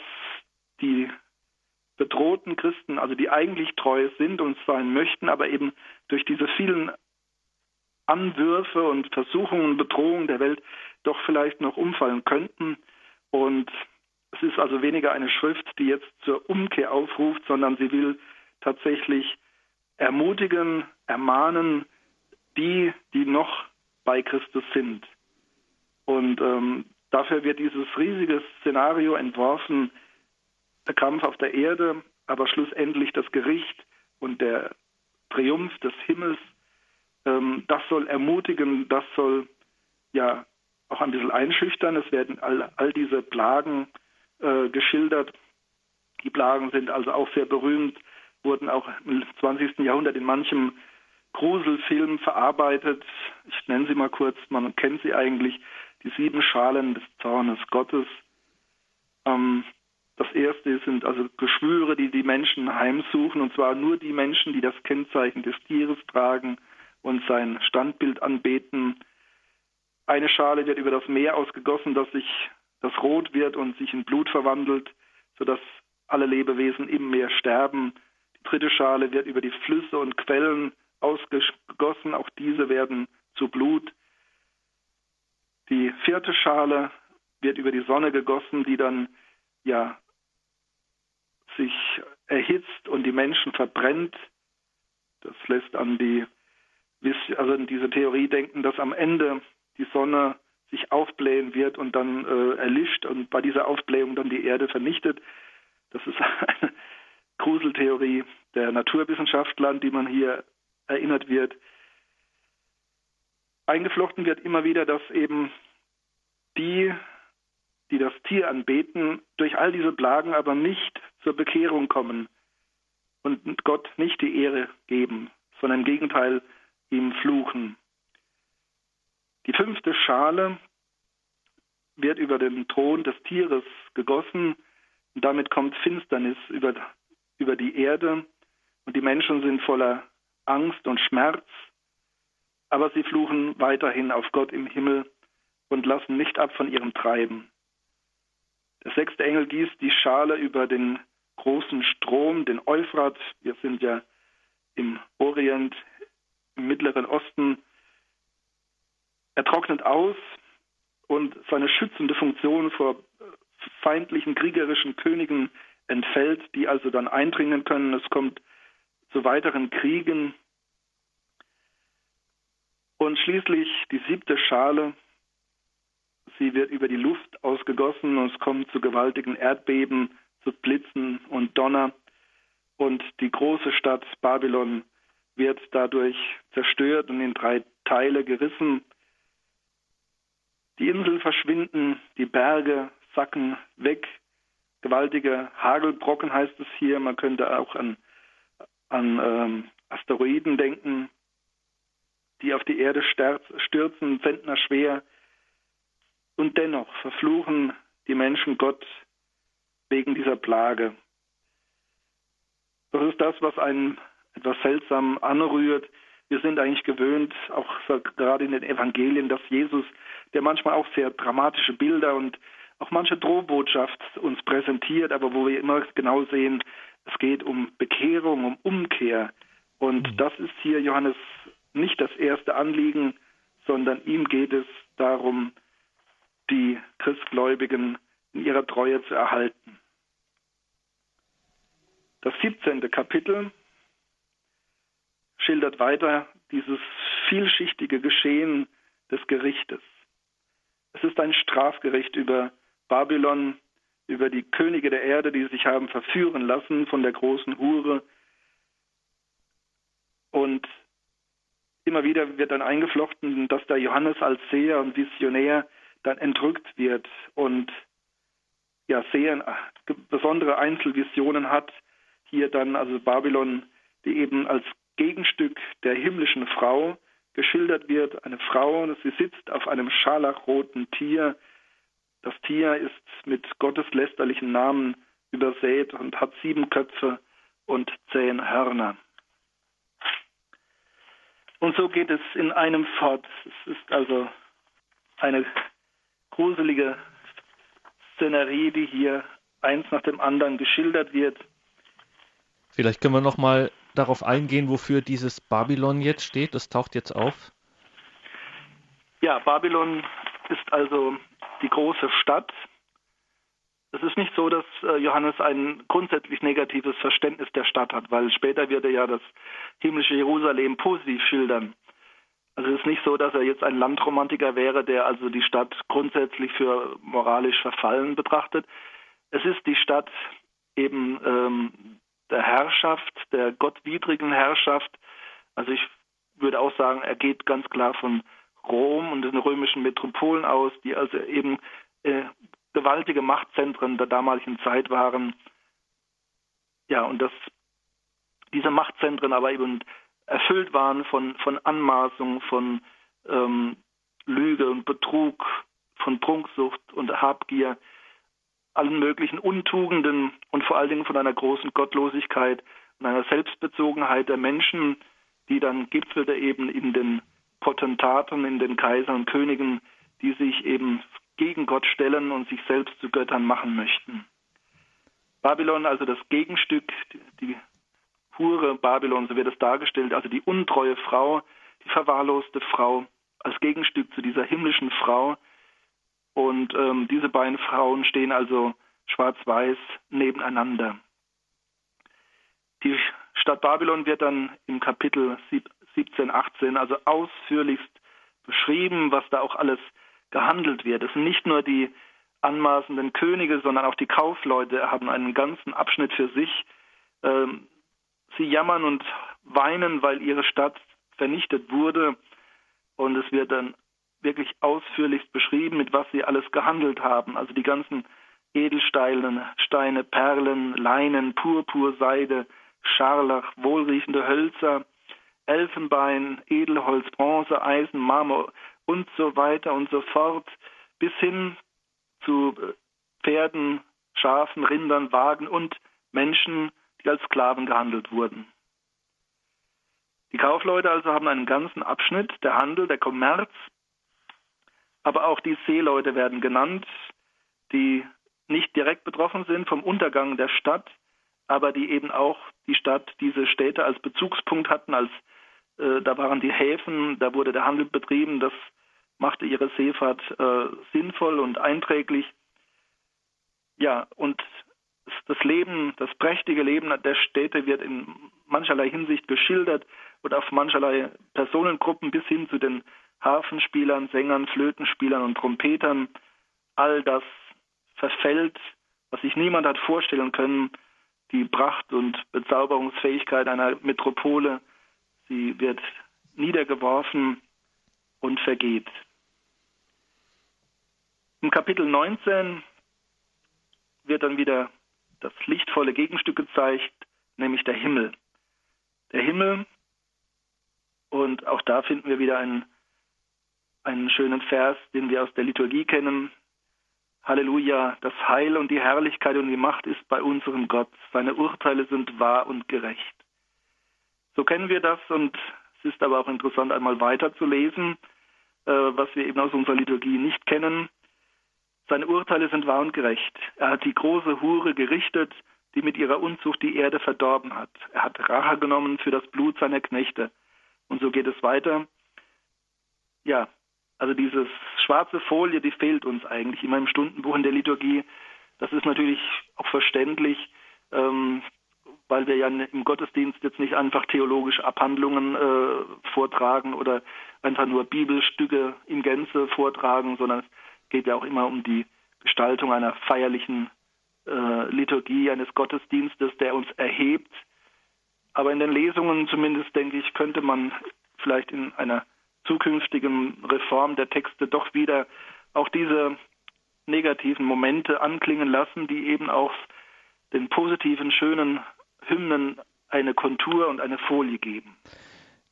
die bedrohten Christen, also die eigentlich treu sind und sein möchten, aber eben durch diese vielen Anwürfe und Versuchungen und Bedrohungen der Welt doch vielleicht noch umfallen könnten. Und es ist also weniger eine Schrift, die jetzt zur Umkehr aufruft, sondern sie will tatsächlich ermutigen, ermahnen, die, die noch bei Christus sind. Und ähm, dafür wird dieses riesige Szenario entworfen, der Kampf auf der Erde, aber schlussendlich das Gericht und der Triumph des Himmels. Ähm, das soll ermutigen, das soll ja auch ein bisschen einschüchtern. Es werden all, all diese Plagen äh, geschildert. Die Plagen sind also auch sehr berühmt, wurden auch im 20. Jahrhundert in manchem Gruselfilm verarbeitet. Ich nenne sie mal kurz, man kennt sie eigentlich, die sieben Schalen des Zornes Gottes. Ähm, das erste sind also Geschwüre, die die Menschen heimsuchen, und zwar nur die Menschen, die das Kennzeichen des Tieres tragen und sein Standbild anbeten. Eine Schale wird über das Meer ausgegossen, dass sich das rot wird und sich in Blut verwandelt, sodass alle Lebewesen im Meer sterben. Die dritte Schale wird über die Flüsse und Quellen ausgegossen, auch diese werden zu Blut. Die vierte Schale wird über die Sonne gegossen, die dann ja sich erhitzt und die Menschen verbrennt. Das lässt an die also an diese Theorie denken, dass am Ende die Sonne sich aufblähen wird und dann äh, erlischt und bei dieser Aufblähung dann die Erde vernichtet. Das ist eine Gruseltheorie der Naturwissenschaftler, an die man hier erinnert wird. Eingeflochten wird immer wieder, dass eben die, die das Tier anbeten, durch all diese Plagen aber nicht zur Bekehrung kommen und Gott nicht die Ehre geben, sondern im Gegenteil ihm fluchen. Die fünfte Schale wird über den Thron des Tieres gegossen und damit kommt Finsternis über, über die Erde und die Menschen sind voller Angst und Schmerz, aber sie fluchen weiterhin auf Gott im Himmel und lassen nicht ab von ihrem Treiben. Der sechste Engel gießt die Schale über den großen Strom, den Euphrat. Wir sind ja im Orient, im Mittleren Osten. Er trocknet aus und seine schützende Funktion vor feindlichen kriegerischen Königen entfällt, die also dann eindringen können. Es kommt zu weiteren Kriegen. Und schließlich die siebte Schale. Sie wird über die Luft ausgegossen und es kommt zu gewaltigen Erdbeben, zu Blitzen und Donner. Und die große Stadt Babylon wird dadurch zerstört und in drei Teile gerissen. Die Inseln verschwinden, die Berge sacken weg. Gewaltige Hagelbrocken heißt es hier. Man könnte auch an an ähm, Asteroiden denken, die auf die Erde stürzen, Zentner schwer. Und dennoch verfluchen die Menschen Gott wegen dieser Plage. Das ist das, was einen etwas seltsam anrührt. Wir sind eigentlich gewöhnt, auch gerade in den Evangelien, dass Jesus, der manchmal auch sehr dramatische Bilder und auch manche Drohbotschaft uns präsentiert, aber wo wir immer genau sehen, es geht um Bekehrung, um Umkehr. Und mhm. das ist hier Johannes nicht das erste Anliegen, sondern ihm geht es darum, die Christgläubigen in ihrer Treue zu erhalten. Das 17. Kapitel schildert weiter dieses vielschichtige Geschehen des Gerichtes. Es ist ein Strafgericht über Babylon, über die Könige der Erde, die sich haben verführen lassen von der großen Hure. Und immer wieder wird dann eingeflochten, dass der Johannes als Seher und Visionär dann entrückt wird und ja sehr besondere Einzelvisionen hat. Hier dann also Babylon, die eben als Gegenstück der himmlischen Frau geschildert wird. Eine Frau, sie sitzt auf einem scharlachroten Tier, das Tier ist mit gotteslästerlichen Namen übersät und hat sieben Köpfe und zehn Hörner. Und so geht es in einem fort. Es ist also eine gruselige Szenerie, die hier eins nach dem anderen geschildert wird. Vielleicht können wir noch mal darauf eingehen, wofür dieses Babylon jetzt steht. Das taucht jetzt auf. Ja, Babylon ist also die große Stadt. Es ist nicht so, dass äh, Johannes ein grundsätzlich negatives Verständnis der Stadt hat, weil später wird er ja das himmlische Jerusalem positiv schildern. Also es ist nicht so, dass er jetzt ein Landromantiker wäre, der also die Stadt grundsätzlich für moralisch verfallen betrachtet. Es ist die Stadt eben ähm, der Herrschaft, der gottwidrigen Herrschaft. Also ich würde auch sagen, er geht ganz klar von Rom und den römischen Metropolen aus, die also eben äh, gewaltige Machtzentren der damaligen Zeit waren. Ja, und dass diese Machtzentren aber eben erfüllt waren von, von Anmaßung, von ähm, Lüge und Betrug, von Prunksucht und Habgier, allen möglichen Untugenden und vor allen Dingen von einer großen Gottlosigkeit und einer Selbstbezogenheit der Menschen, die dann gipfelte eben in den Potentaten, in den Kaisern und Königen, die sich eben gegen Gott stellen und sich selbst zu Göttern machen möchten. Babylon, also das Gegenstück, die Hure Babylon, so wird es dargestellt, also die untreue Frau, die verwahrloste Frau, als Gegenstück zu dieser himmlischen Frau. Und ähm, diese beiden Frauen stehen also schwarz-weiß nebeneinander. Die Stadt Babylon wird dann im Kapitel 17, 18 also ausführlichst beschrieben, was da auch alles gehandelt wird. Es sind nicht nur die anmaßenden Könige, sondern auch die Kaufleute haben einen ganzen Abschnitt für sich. Ähm, Sie jammern und weinen, weil ihre Stadt vernichtet wurde. Und es wird dann wirklich ausführlich beschrieben, mit was sie alles gehandelt haben. Also die ganzen Edelsteine, Steine, Perlen, Leinen, Purpur, Seide, Scharlach, wohlriechende Hölzer, Elfenbein, Edelholz, Bronze, Eisen, Marmor und so weiter und so fort, bis hin zu Pferden, Schafen, Rindern, Wagen und Menschen, die als Sklaven gehandelt wurden. Die Kaufleute also haben einen ganzen Abschnitt, der Handel, der Kommerz, aber auch die Seeleute werden genannt, die nicht direkt betroffen sind vom Untergang der Stadt, aber die eben auch die Stadt, diese Städte als Bezugspunkt hatten, als äh, da waren die Häfen, da wurde der Handel betrieben, das machte ihre Seefahrt äh, sinnvoll und einträglich. Ja, und das Leben, das prächtige Leben der Städte wird in mancherlei Hinsicht geschildert und auf mancherlei Personengruppen bis hin zu den Harfenspielern, Sängern, Flötenspielern und Trompetern. All das verfällt, was sich niemand hat vorstellen können, die Pracht und Bezauberungsfähigkeit einer Metropole. Sie wird niedergeworfen und vergeht. Im Kapitel 19 wird dann wieder das lichtvolle Gegenstück gezeigt, nämlich der Himmel. Der Himmel, und auch da finden wir wieder einen, einen schönen Vers, den wir aus der Liturgie kennen. Halleluja, das Heil und die Herrlichkeit und die Macht ist bei unserem Gott. Seine Urteile sind wahr und gerecht. So kennen wir das und es ist aber auch interessant, einmal weiter zu äh, was wir eben aus unserer Liturgie nicht kennen. Seine Urteile sind wahr und gerecht. Er hat die große Hure gerichtet, die mit ihrer Unzucht die Erde verdorben hat. Er hat Rache genommen für das Blut seiner Knechte. Und so geht es weiter. Ja, also diese schwarze Folie, die fehlt uns eigentlich immer im Stundenbuch in der Liturgie. Das ist natürlich auch verständlich, ähm, weil wir ja im Gottesdienst jetzt nicht einfach theologische Abhandlungen äh, vortragen oder einfach nur Bibelstücke in Gänze vortragen, sondern es geht ja auch immer um die Gestaltung einer feierlichen äh, Liturgie, eines Gottesdienstes, der uns erhebt. Aber in den Lesungen zumindest, denke ich, könnte man vielleicht in einer zukünftigen Reform der Texte doch wieder auch diese negativen Momente anklingen lassen, die eben auch den positiven, schönen Hymnen eine Kontur und eine Folie geben.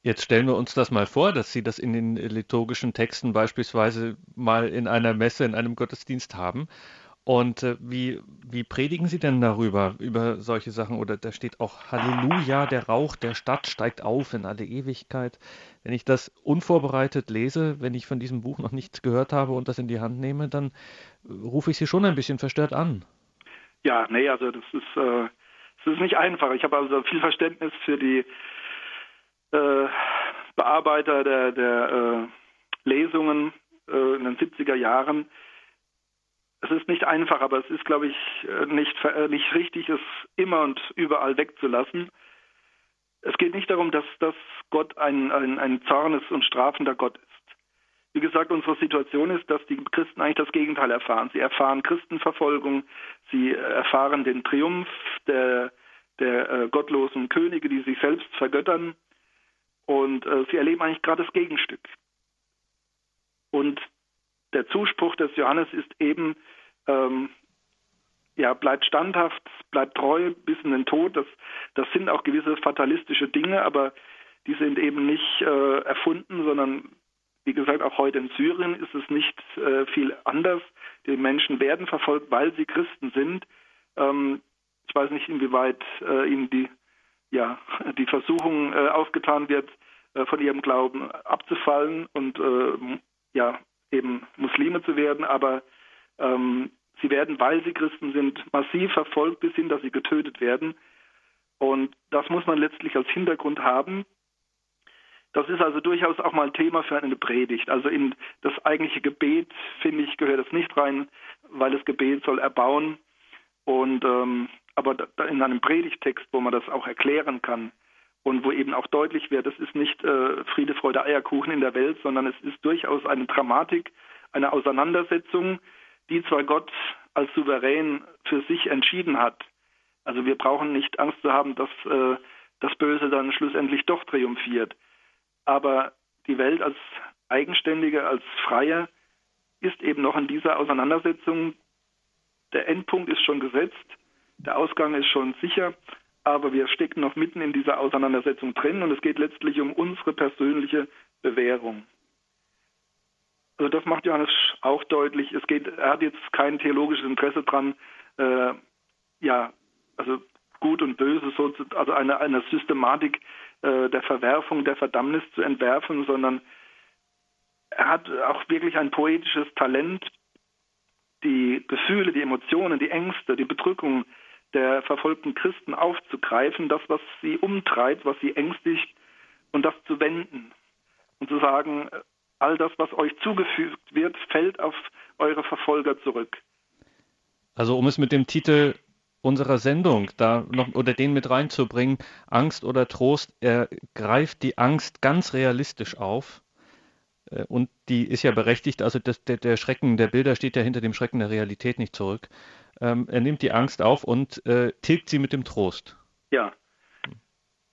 Jetzt stellen wir uns das mal vor, dass Sie das in den liturgischen Texten beispielsweise mal in einer Messe, in einem Gottesdienst haben. Und äh, wie, wie predigen Sie denn darüber, über solche Sachen? Oder da steht auch Halleluja, der Rauch der Stadt steigt auf in alle Ewigkeit. Wenn ich das unvorbereitet lese, wenn ich von diesem Buch noch nichts gehört habe und das in die Hand nehme, dann äh, rufe ich Sie schon ein bisschen verstört an. Ja, nee, also das ist, äh, das ist nicht einfach. Ich habe also viel Verständnis für die äh, Bearbeiter der, der äh, Lesungen, äh, in den 70er Jahren. Es ist nicht einfach, aber es ist, glaube ich, äh, nicht, äh, nicht richtig, es immer und überall wegzulassen. Es geht nicht darum, dass, dass Gott ein, ein, ein zornes und strafender Gott ist. Wie gesagt, unsere Situation ist, dass die Christen eigentlich das Gegenteil erfahren. Sie erfahren Christenverfolgung, sie erfahren den Triumph der, der äh, gottlosen Könige, die sich selbst vergöttern. Und äh, sie erleben eigentlich gerade das Gegenstück. Und der Zuspruch des Johannes ist eben, ähm, ja, bleibt standhaft, bleibt treu bis in den Tod. Das, das sind auch gewisse fatalistische Dinge, aber die sind eben nicht äh, erfunden, sondern wie gesagt, auch heute in Syrien ist es nicht äh, viel anders. Die Menschen werden verfolgt, weil sie Christen sind. Ähm, ich weiß nicht, inwieweit äh, ihnen die, ja, die Versuchung äh, aufgetan wird, äh, von ihrem Glauben abzufallen und äh, ja, eben Muslime zu werden, aber ähm, sie werden, weil sie Christen sind, massiv verfolgt bis hin, dass sie getötet werden. Und das muss man letztlich als Hintergrund haben. Das ist also durchaus auch mal Thema für eine Predigt. Also in das eigentliche Gebet, finde ich, gehört das nicht rein, weil das Gebet soll erbauen. Und ähm, aber in einem Predigtext, wo man das auch erklären kann und wo eben auch deutlich wird, es ist nicht äh, Friede, Freude, Eierkuchen in der Welt, sondern es ist durchaus eine Dramatik, eine Auseinandersetzung, die zwar Gott als souverän für sich entschieden hat. Also wir brauchen nicht Angst zu haben, dass äh, das Böse dann schlussendlich doch triumphiert. Aber die Welt als Eigenständige, als Freie ist eben noch in dieser Auseinandersetzung. Der Endpunkt ist schon gesetzt, der Ausgang ist schon sicher, aber wir stecken noch mitten in dieser Auseinandersetzung drin und es geht letztlich um unsere persönliche Bewährung. Also das macht Johannes auch deutlich. Es geht, er hat jetzt kein theologisches Interesse dran, äh, ja, also gut und böse, so, also eine, eine Systematik äh, der Verwerfung, der Verdammnis zu entwerfen, sondern er hat auch wirklich ein poetisches Talent, die Gefühle, die Emotionen, die Ängste, die Bedrückung der verfolgten Christen aufzugreifen, das, was sie umtreibt, was sie ängstigt, und das zu wenden und zu sagen, all das, was euch zugefügt wird, fällt auf eure Verfolger zurück. Also um es mit dem Titel unserer Sendung da noch oder den mit reinzubringen, Angst oder Trost, er greift die Angst ganz realistisch auf. Äh, und die ist ja berechtigt, also das, der, der, Schrecken der Bilder steht ja hinter dem Schrecken der Realität nicht zurück. Ähm, er nimmt die Angst auf und äh, tilgt sie mit dem Trost. Ja.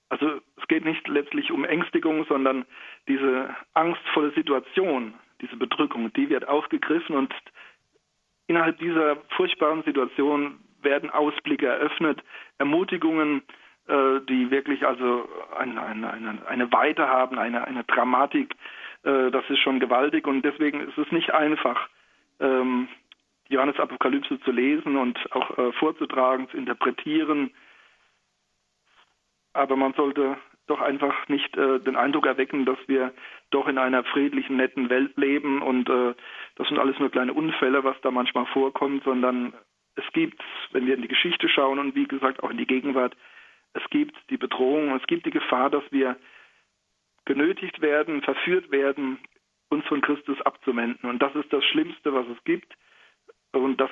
Also es geht nicht letztlich um Ängstigung, sondern diese angstvolle Situation, diese Bedrückung, die wird aufgegriffen und innerhalb dieser furchtbaren Situation werden Ausblicke eröffnet, Ermutigungen, äh, die wirklich also eine, eine, eine Weite haben, eine, eine Dramatik. Äh, das ist schon gewaltig und deswegen ist es nicht einfach, ähm, die Johannes Apokalypse zu lesen und auch äh, vorzutragen, zu interpretieren. Aber man sollte doch einfach nicht äh, den Eindruck erwecken, dass wir doch in einer friedlichen, netten Welt leben und äh, das sind alles nur kleine Unfälle, was da manchmal vorkommt, sondern es gibt, wenn wir in die Geschichte schauen und wie gesagt auch in die Gegenwart, es gibt die Bedrohung, es gibt die Gefahr, dass wir genötigt werden, verführt werden, uns von Christus abzuwenden. Und das ist das Schlimmste, was es gibt. Und das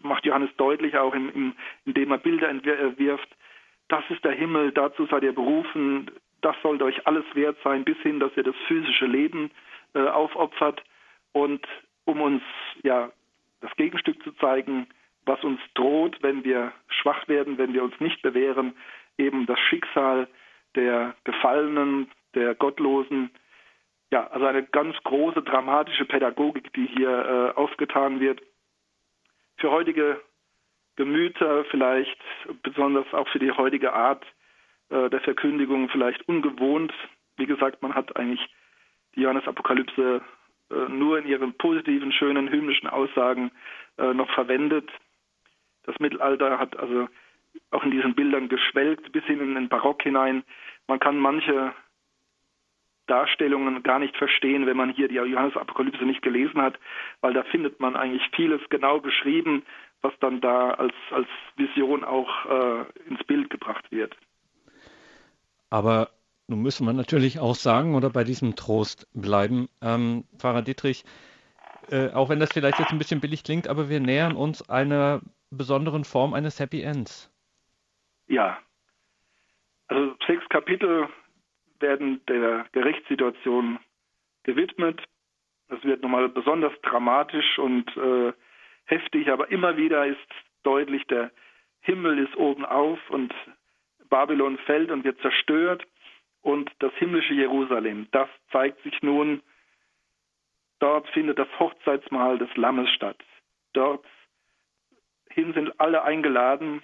macht Johannes deutlich auch, in, in, indem er Bilder entwirft. Das ist der Himmel, dazu seid ihr berufen, das sollte euch alles wert sein, bis hin, dass ihr das physische Leben äh, aufopfert. Und um uns ja das Gegenstück zu zeigen, was uns droht, wenn wir schwach werden, wenn wir uns nicht bewähren, eben das Schicksal der Gefallenen, der Gottlosen. Ja, also eine ganz große dramatische Pädagogik, die hier äh, aufgetan wird. Für heutige Gemüter vielleicht, besonders auch für die heutige Art äh, der Verkündigung vielleicht ungewohnt. Wie gesagt, man hat eigentlich die Johannes-Apokalypse äh, nur in ihren positiven, schönen, hymnischen Aussagen äh, noch verwendet. Das Mittelalter hat also auch in diesen Bildern geschwelgt bis hin in den Barock hinein. Man kann manche Darstellungen gar nicht verstehen, wenn man hier die Johannes-Apokalypse nicht gelesen hat, weil da findet man eigentlich vieles genau beschrieben, was dann da als, als Vision auch äh, ins Bild gebracht wird. Aber nun müssen wir natürlich auch sagen oder bei diesem Trost bleiben, ähm, Pfarrer Dietrich, Äh, auch wenn das vielleicht jetzt ein bisschen billig klingt, aber wir nähern uns einer besonderen Form eines Happy Ends. Ja. Also sechs Kapitel werden der Gerichtssituation gewidmet. Das wird nochmal besonders dramatisch und äh, heftig, aber immer wieder ist deutlich, der Himmel ist oben auf und Babylon fällt und wird zerstört und das himmlische Jerusalem, das zeigt sich nun, dort findet das Hochzeitsmahl des Lammes statt. Dort hin sind alle eingeladen,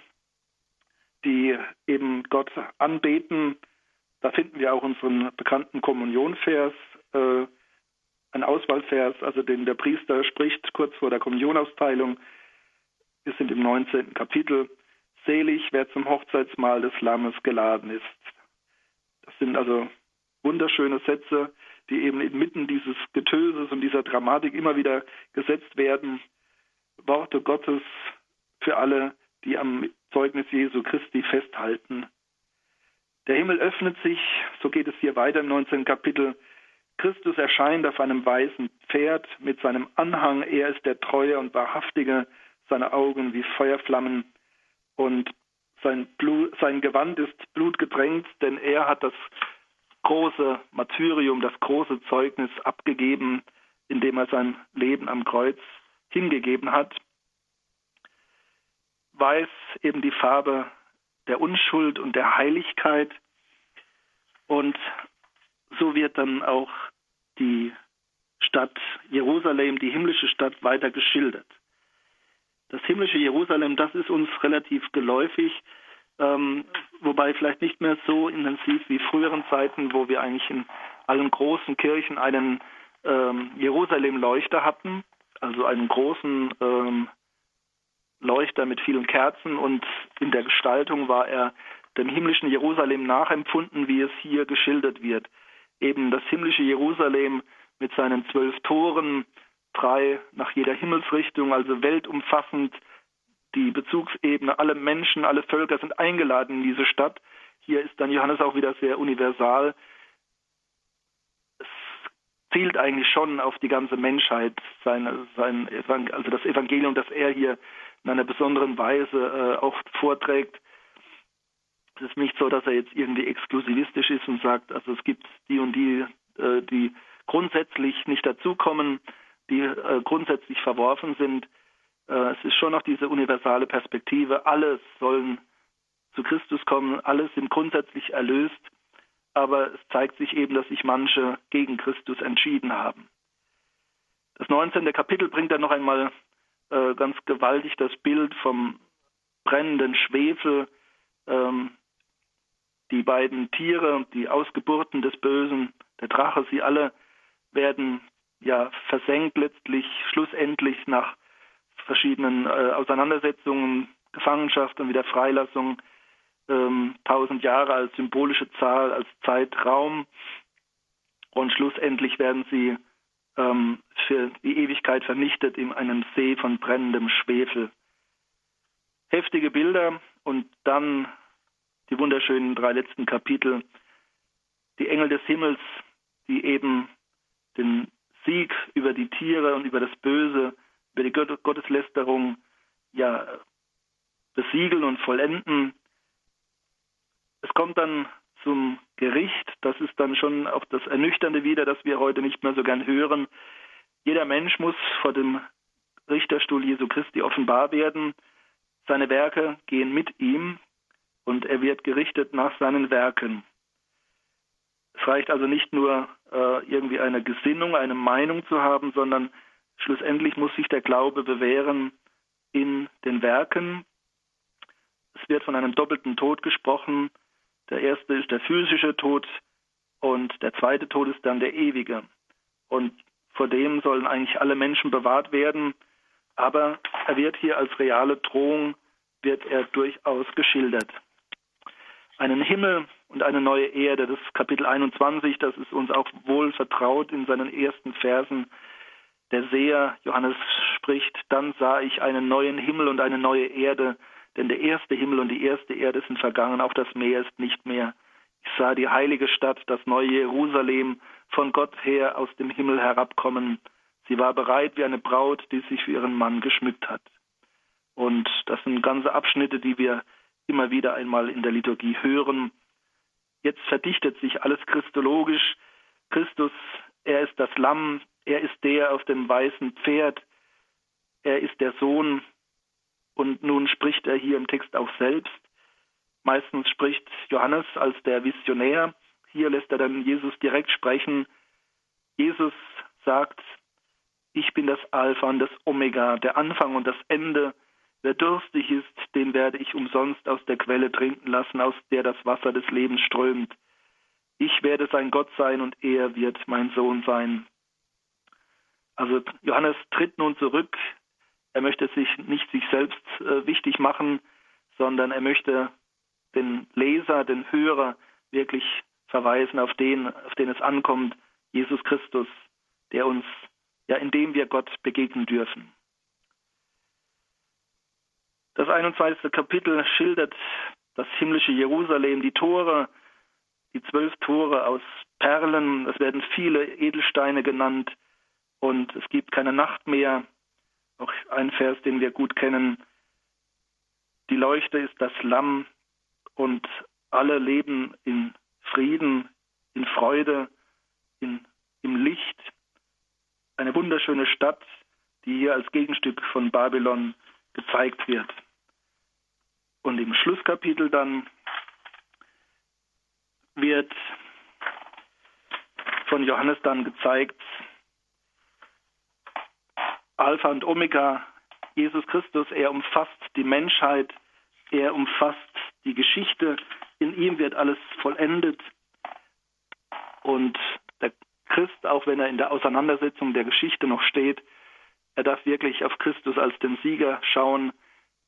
die eben Gott anbeten. Da finden wir auch unseren bekannten Kommunionvers, äh, ein Auswahlvers, also den der Priester spricht kurz vor der Kommunionausteilung. Wir sind im 19. Kapitel. Selig, wer zum Hochzeitsmahl des Lammes geladen ist. Das sind also wunderschöne Sätze, die eben inmitten dieses Getöses und dieser Dramatik immer wieder gesetzt werden. Worte Gottes für alle, die am Zeugnis Jesu Christi festhalten. Der Himmel öffnet sich, so geht es hier weiter im 19. Kapitel. Christus erscheint auf einem weißen Pferd mit seinem Anhang. Er ist der Treue und Wahrhaftige, seine Augen wie Feuerflammen und sein, Blut, sein Gewand ist blutgedrängt, denn er hat das große Martyrium, das große Zeugnis abgegeben, indem er sein Leben am Kreuz hingegeben hat. Weiß eben die Farbe der Unschuld und der Heiligkeit. Und so wird dann auch die Stadt Jerusalem, die himmlische Stadt, weiter geschildert. Das himmlische Jerusalem, das ist uns relativ geläufig, ähm, wobei vielleicht nicht mehr so intensiv wie früheren Zeiten, wo wir eigentlich in allen großen Kirchen einen ähm, Jerusalem-Leuchter hatten, also einen großen ähm, Leuchter mit vielen Kerzen und in der Gestaltung war er dem himmlischen Jerusalem nachempfunden, wie es hier geschildert wird. Eben das himmlische Jerusalem mit seinen zwölf Toren, drei nach jeder Himmelsrichtung, also weltumfassend. Die Bezugsebene, alle Menschen, alle Völker sind eingeladen in diese Stadt. Hier ist dann Johannes auch wieder sehr universal. Es zielt eigentlich schon auf die ganze Menschheit, sein, sein, also das Evangelium, das er hier in einer besonderen Weise äh, auch vorträgt. Es ist nicht so, dass er jetzt irgendwie exklusivistisch ist und sagt, also es gibt die und die, äh, die grundsätzlich nicht dazukommen, die äh, grundsätzlich verworfen sind. Äh, es ist schon noch diese universale Perspektive, alle sollen zu Christus kommen, alle sind grundsätzlich erlöst, aber es zeigt sich eben, dass sich manche gegen Christus entschieden haben. Das 19. Kapitel bringt dann noch einmal äh, ganz gewaltig das Bild vom brennenden Schwefel, ähm, die beiden Tiere, die Ausgeburten des Bösen, der Drache, sie alle werden ja versenkt letztlich schlussendlich nach verschiedenen äh, Auseinandersetzungen, Gefangenschaft und wieder Freilassung, ähm, tausend Jahre als symbolische Zahl, als Zeitraum und schlussendlich werden sie ähm, für die Ewigkeit vernichtet in einem See von brennendem Schwefel. Heftige Bilder und dann die wunderschönen drei letzten Kapitel, die Engel des Himmels, die eben den Sieg über die Tiere und über das Böse, über die Gotteslästerung ja besiegeln und vollenden. Es kommt dann zum Gericht, das ist dann schon auch das Ernüchternde wieder, das wir heute nicht mehr so gern hören. Jeder Mensch muss vor dem Richterstuhl Jesu Christi offenbar werden. Seine Werke gehen mit ihm und er wird gerichtet nach seinen Werken. Es reicht also nicht nur äh, irgendwie eine Gesinnung, eine Meinung zu haben, sondern schlussendlich muss sich der Glaube bewähren in den Werken. Es wird von einem doppelten Tod gesprochen. Der erste ist der physische Tod und der zweite Tod ist dann der ewige. Und vor dem sollen eigentlich alle Menschen bewahrt werden. Aber er wird hier als reale Drohung, wird er durchaus geschildert. Einen Himmel und eine neue Erde. Das Kapitel 21, das ist uns auch wohl vertraut in seinen ersten Versen. Der Seher, Johannes spricht, dann sah ich einen neuen Himmel und eine neue Erde, denn der erste Himmel und die erste Erde sind vergangen, auch das Meer ist nicht mehr. Ich sah die heilige Stadt, das neue Jerusalem, von Gott her aus dem Himmel herabkommen, Sie war bereit wie eine Braut, die sich für ihren Mann geschmückt hat. Und das sind ganze Abschnitte, die wir immer wieder einmal in der Liturgie hören. Jetzt verdichtet sich alles christologisch. Christus, er ist das Lamm, er ist der auf dem weißen Pferd, er ist der Sohn. Und nun spricht er hier im Text auch selbst. Meistens spricht Johannes als der Visionär. Hier lässt er dann Jesus direkt sprechen. Jesus sagt, ich bin das Alpha und das Omega, der Anfang und das Ende. Wer durstig ist, den werde ich umsonst aus der Quelle trinken lassen, aus der das Wasser des Lebens strömt. Ich werde sein Gott sein und er wird mein Sohn sein. Also Johannes tritt nun zurück. Er möchte sich nicht sich selbst äh, wichtig machen, sondern er möchte den Leser, den Hörer wirklich verweisen auf den, auf den es ankommt, Jesus Christus, der uns, ja, indem wir Gott begegnen dürfen. Das 21. Kapitel schildert das himmlische Jerusalem, die Tore, die zwölf Tore aus Perlen, es werden viele Edelsteine genannt und es gibt keine Nacht mehr. Auch ein Vers, den wir gut kennen. Die Leuchte ist das Lamm und alle leben in Frieden, in Freude, in, im Licht. Eine wunderschöne Stadt, die hier als Gegenstück von Babylon gezeigt wird. Und im Schlusskapitel dann wird von Johannes dann gezeigt, Alpha und Omega, Jesus Christus, er umfasst die Menschheit, er umfasst die Geschichte, in ihm wird alles vollendet. Und der Christ, auch wenn er in der Auseinandersetzung der Geschichte noch steht, er darf wirklich auf Christus als den Sieger schauen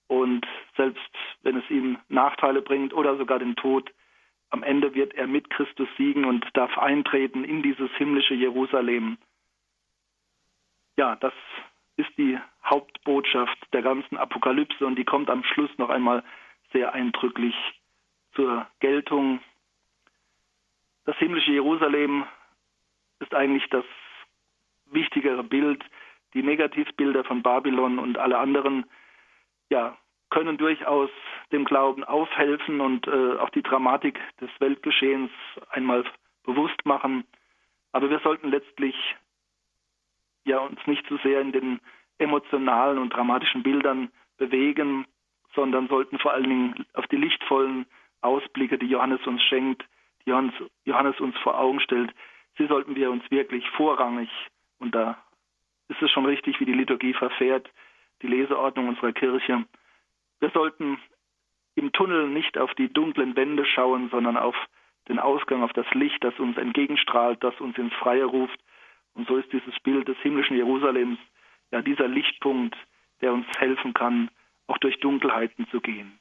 und selbst wenn es ihm Nachteile bringt oder sogar den Tod, am Ende wird er mit Christus siegen und darf eintreten in dieses himmlische Jerusalem. Ja, das ist die Hauptbotschaft der ganzen Apokalypse und die kommt am Schluss noch einmal sehr eindrücklich zur Geltung. Das himmlische Jerusalem ist eigentlich das wichtigere Bild. Die Negativbilder von Babylon und alle anderen ja, können durchaus dem Glauben aufhelfen und äh, auch die Dramatik des Weltgeschehens einmal bewusst machen. Aber wir sollten letztlich ja uns nicht zu sehr in den emotionalen und dramatischen Bildern bewegen, sondern sollten vor allen Dingen auf die lichtvollen Ausblicke, die Johannes uns schenkt, die Johannes, Johannes uns vor Augen stellt, sie sollten wir uns wirklich vorrangig, und da ist es schon richtig, wie die Liturgie verfährt, die Leseordnung unserer Kirche, wir sollten im Tunnel nicht auf die dunklen Wände schauen, sondern auf den Ausgang, auf das Licht, das uns entgegenstrahlt, das uns ins Freie ruft. Und so ist dieses Bild des himmlischen Jerusalems ja dieser Lichtpunkt, der uns helfen kann, auch durch Dunkelheiten zu gehen.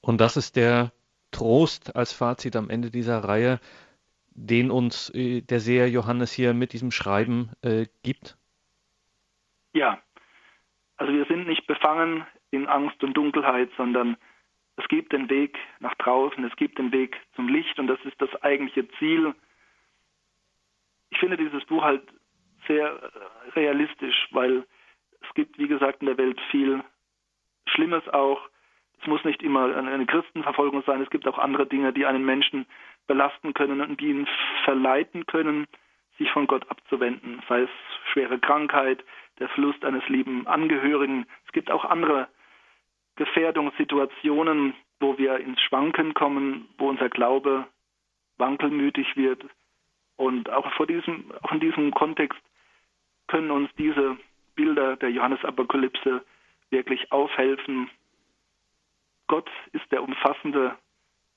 Und das ist der Trost als Fazit am Ende dieser Reihe, den uns äh, der Seher Johannes hier mit diesem Schreiben äh, gibt? Ja, also wir sind nicht befangen in Angst und Dunkelheit, sondern es gibt den Weg nach draußen, es gibt den Weg zum Licht und das ist das eigentliche Ziel. Ich finde dieses Buch halt sehr realistisch, weil es gibt, wie gesagt, in der Welt viel Schlimmes auch. Es muss nicht immer eine Christenverfolgung sein, es gibt auch andere Dinge, die einen Menschen belasten können und die ihn verleiten können, sich von Gott abzuwenden, sei es schwere Krankheit, der Verlust eines lieben Angehörigen. Es gibt auch andere Gefährdungssituationen, wo wir ins Schwanken kommen, wo unser Glaube wankelmütig wird. Und auch vor diesem, auch in diesem Kontext können uns diese Bilder der Johannesapokalypse wirklich aufhelfen. Gott ist der Umfassende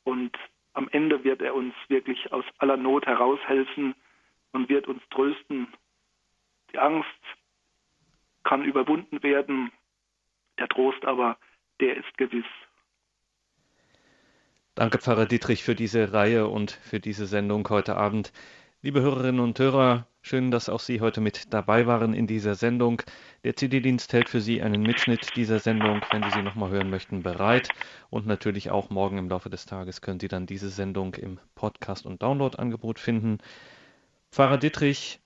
und am Ende wird er uns wirklich aus aller Not heraushelfen und wird uns trösten. Die Angst kann überwunden werden, der Trost aber, der ist gewiss. Danke, Pfarrer Dietrich, für diese Reihe und für diese Sendung heute Abend. Liebe Hörerinnen und Hörer, schön, dass auch Sie heute mit dabei waren in dieser Sendung. Der CD-Dienst hält für Sie einen Mitschnitt dieser Sendung, wenn Sie sie nochmal hören möchten, bereit. Und natürlich auch morgen im Laufe des Tages können Sie dann diese Sendung im Podcast- und Download-Angebot finden. Pfarrer Dittrich,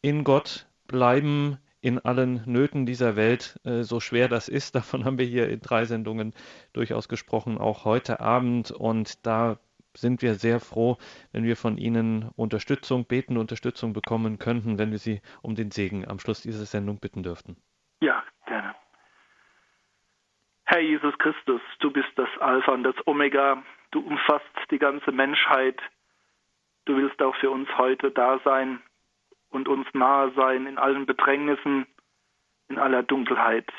in Gott bleiben, in allen Nöten dieser Welt, äh, so schwer das ist. Davon haben wir hier in drei Sendungen durchaus gesprochen, auch heute Abend. Und da sind wir sehr froh, wenn wir von Ihnen Unterstützung, betende Unterstützung bekommen könnten, wenn wir Sie um den Segen am Schluss dieser Sendung bitten dürften. Ja, gerne. Herr Jesus Christus, du bist das Alpha und das Omega, du umfasst die ganze Menschheit, du willst auch für uns heute da sein und uns nahe sein in allen Bedrängnissen, in aller Dunkelheit.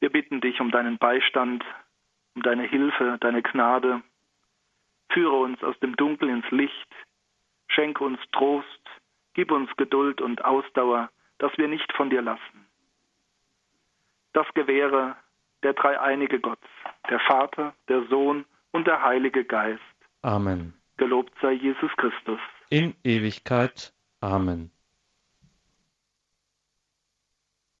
Wir bitten dich um deinen Beistand, um deine Hilfe, deine Gnade. Führe uns aus dem Dunkel ins Licht, schenke uns Trost, gib uns Geduld und Ausdauer, dass wir nicht von dir lassen. Das gewähre der dreieinige Gott, der Vater, der Sohn und der Heilige Geist. Amen. Gelobt sei Jesus Christus. In Ewigkeit. Amen.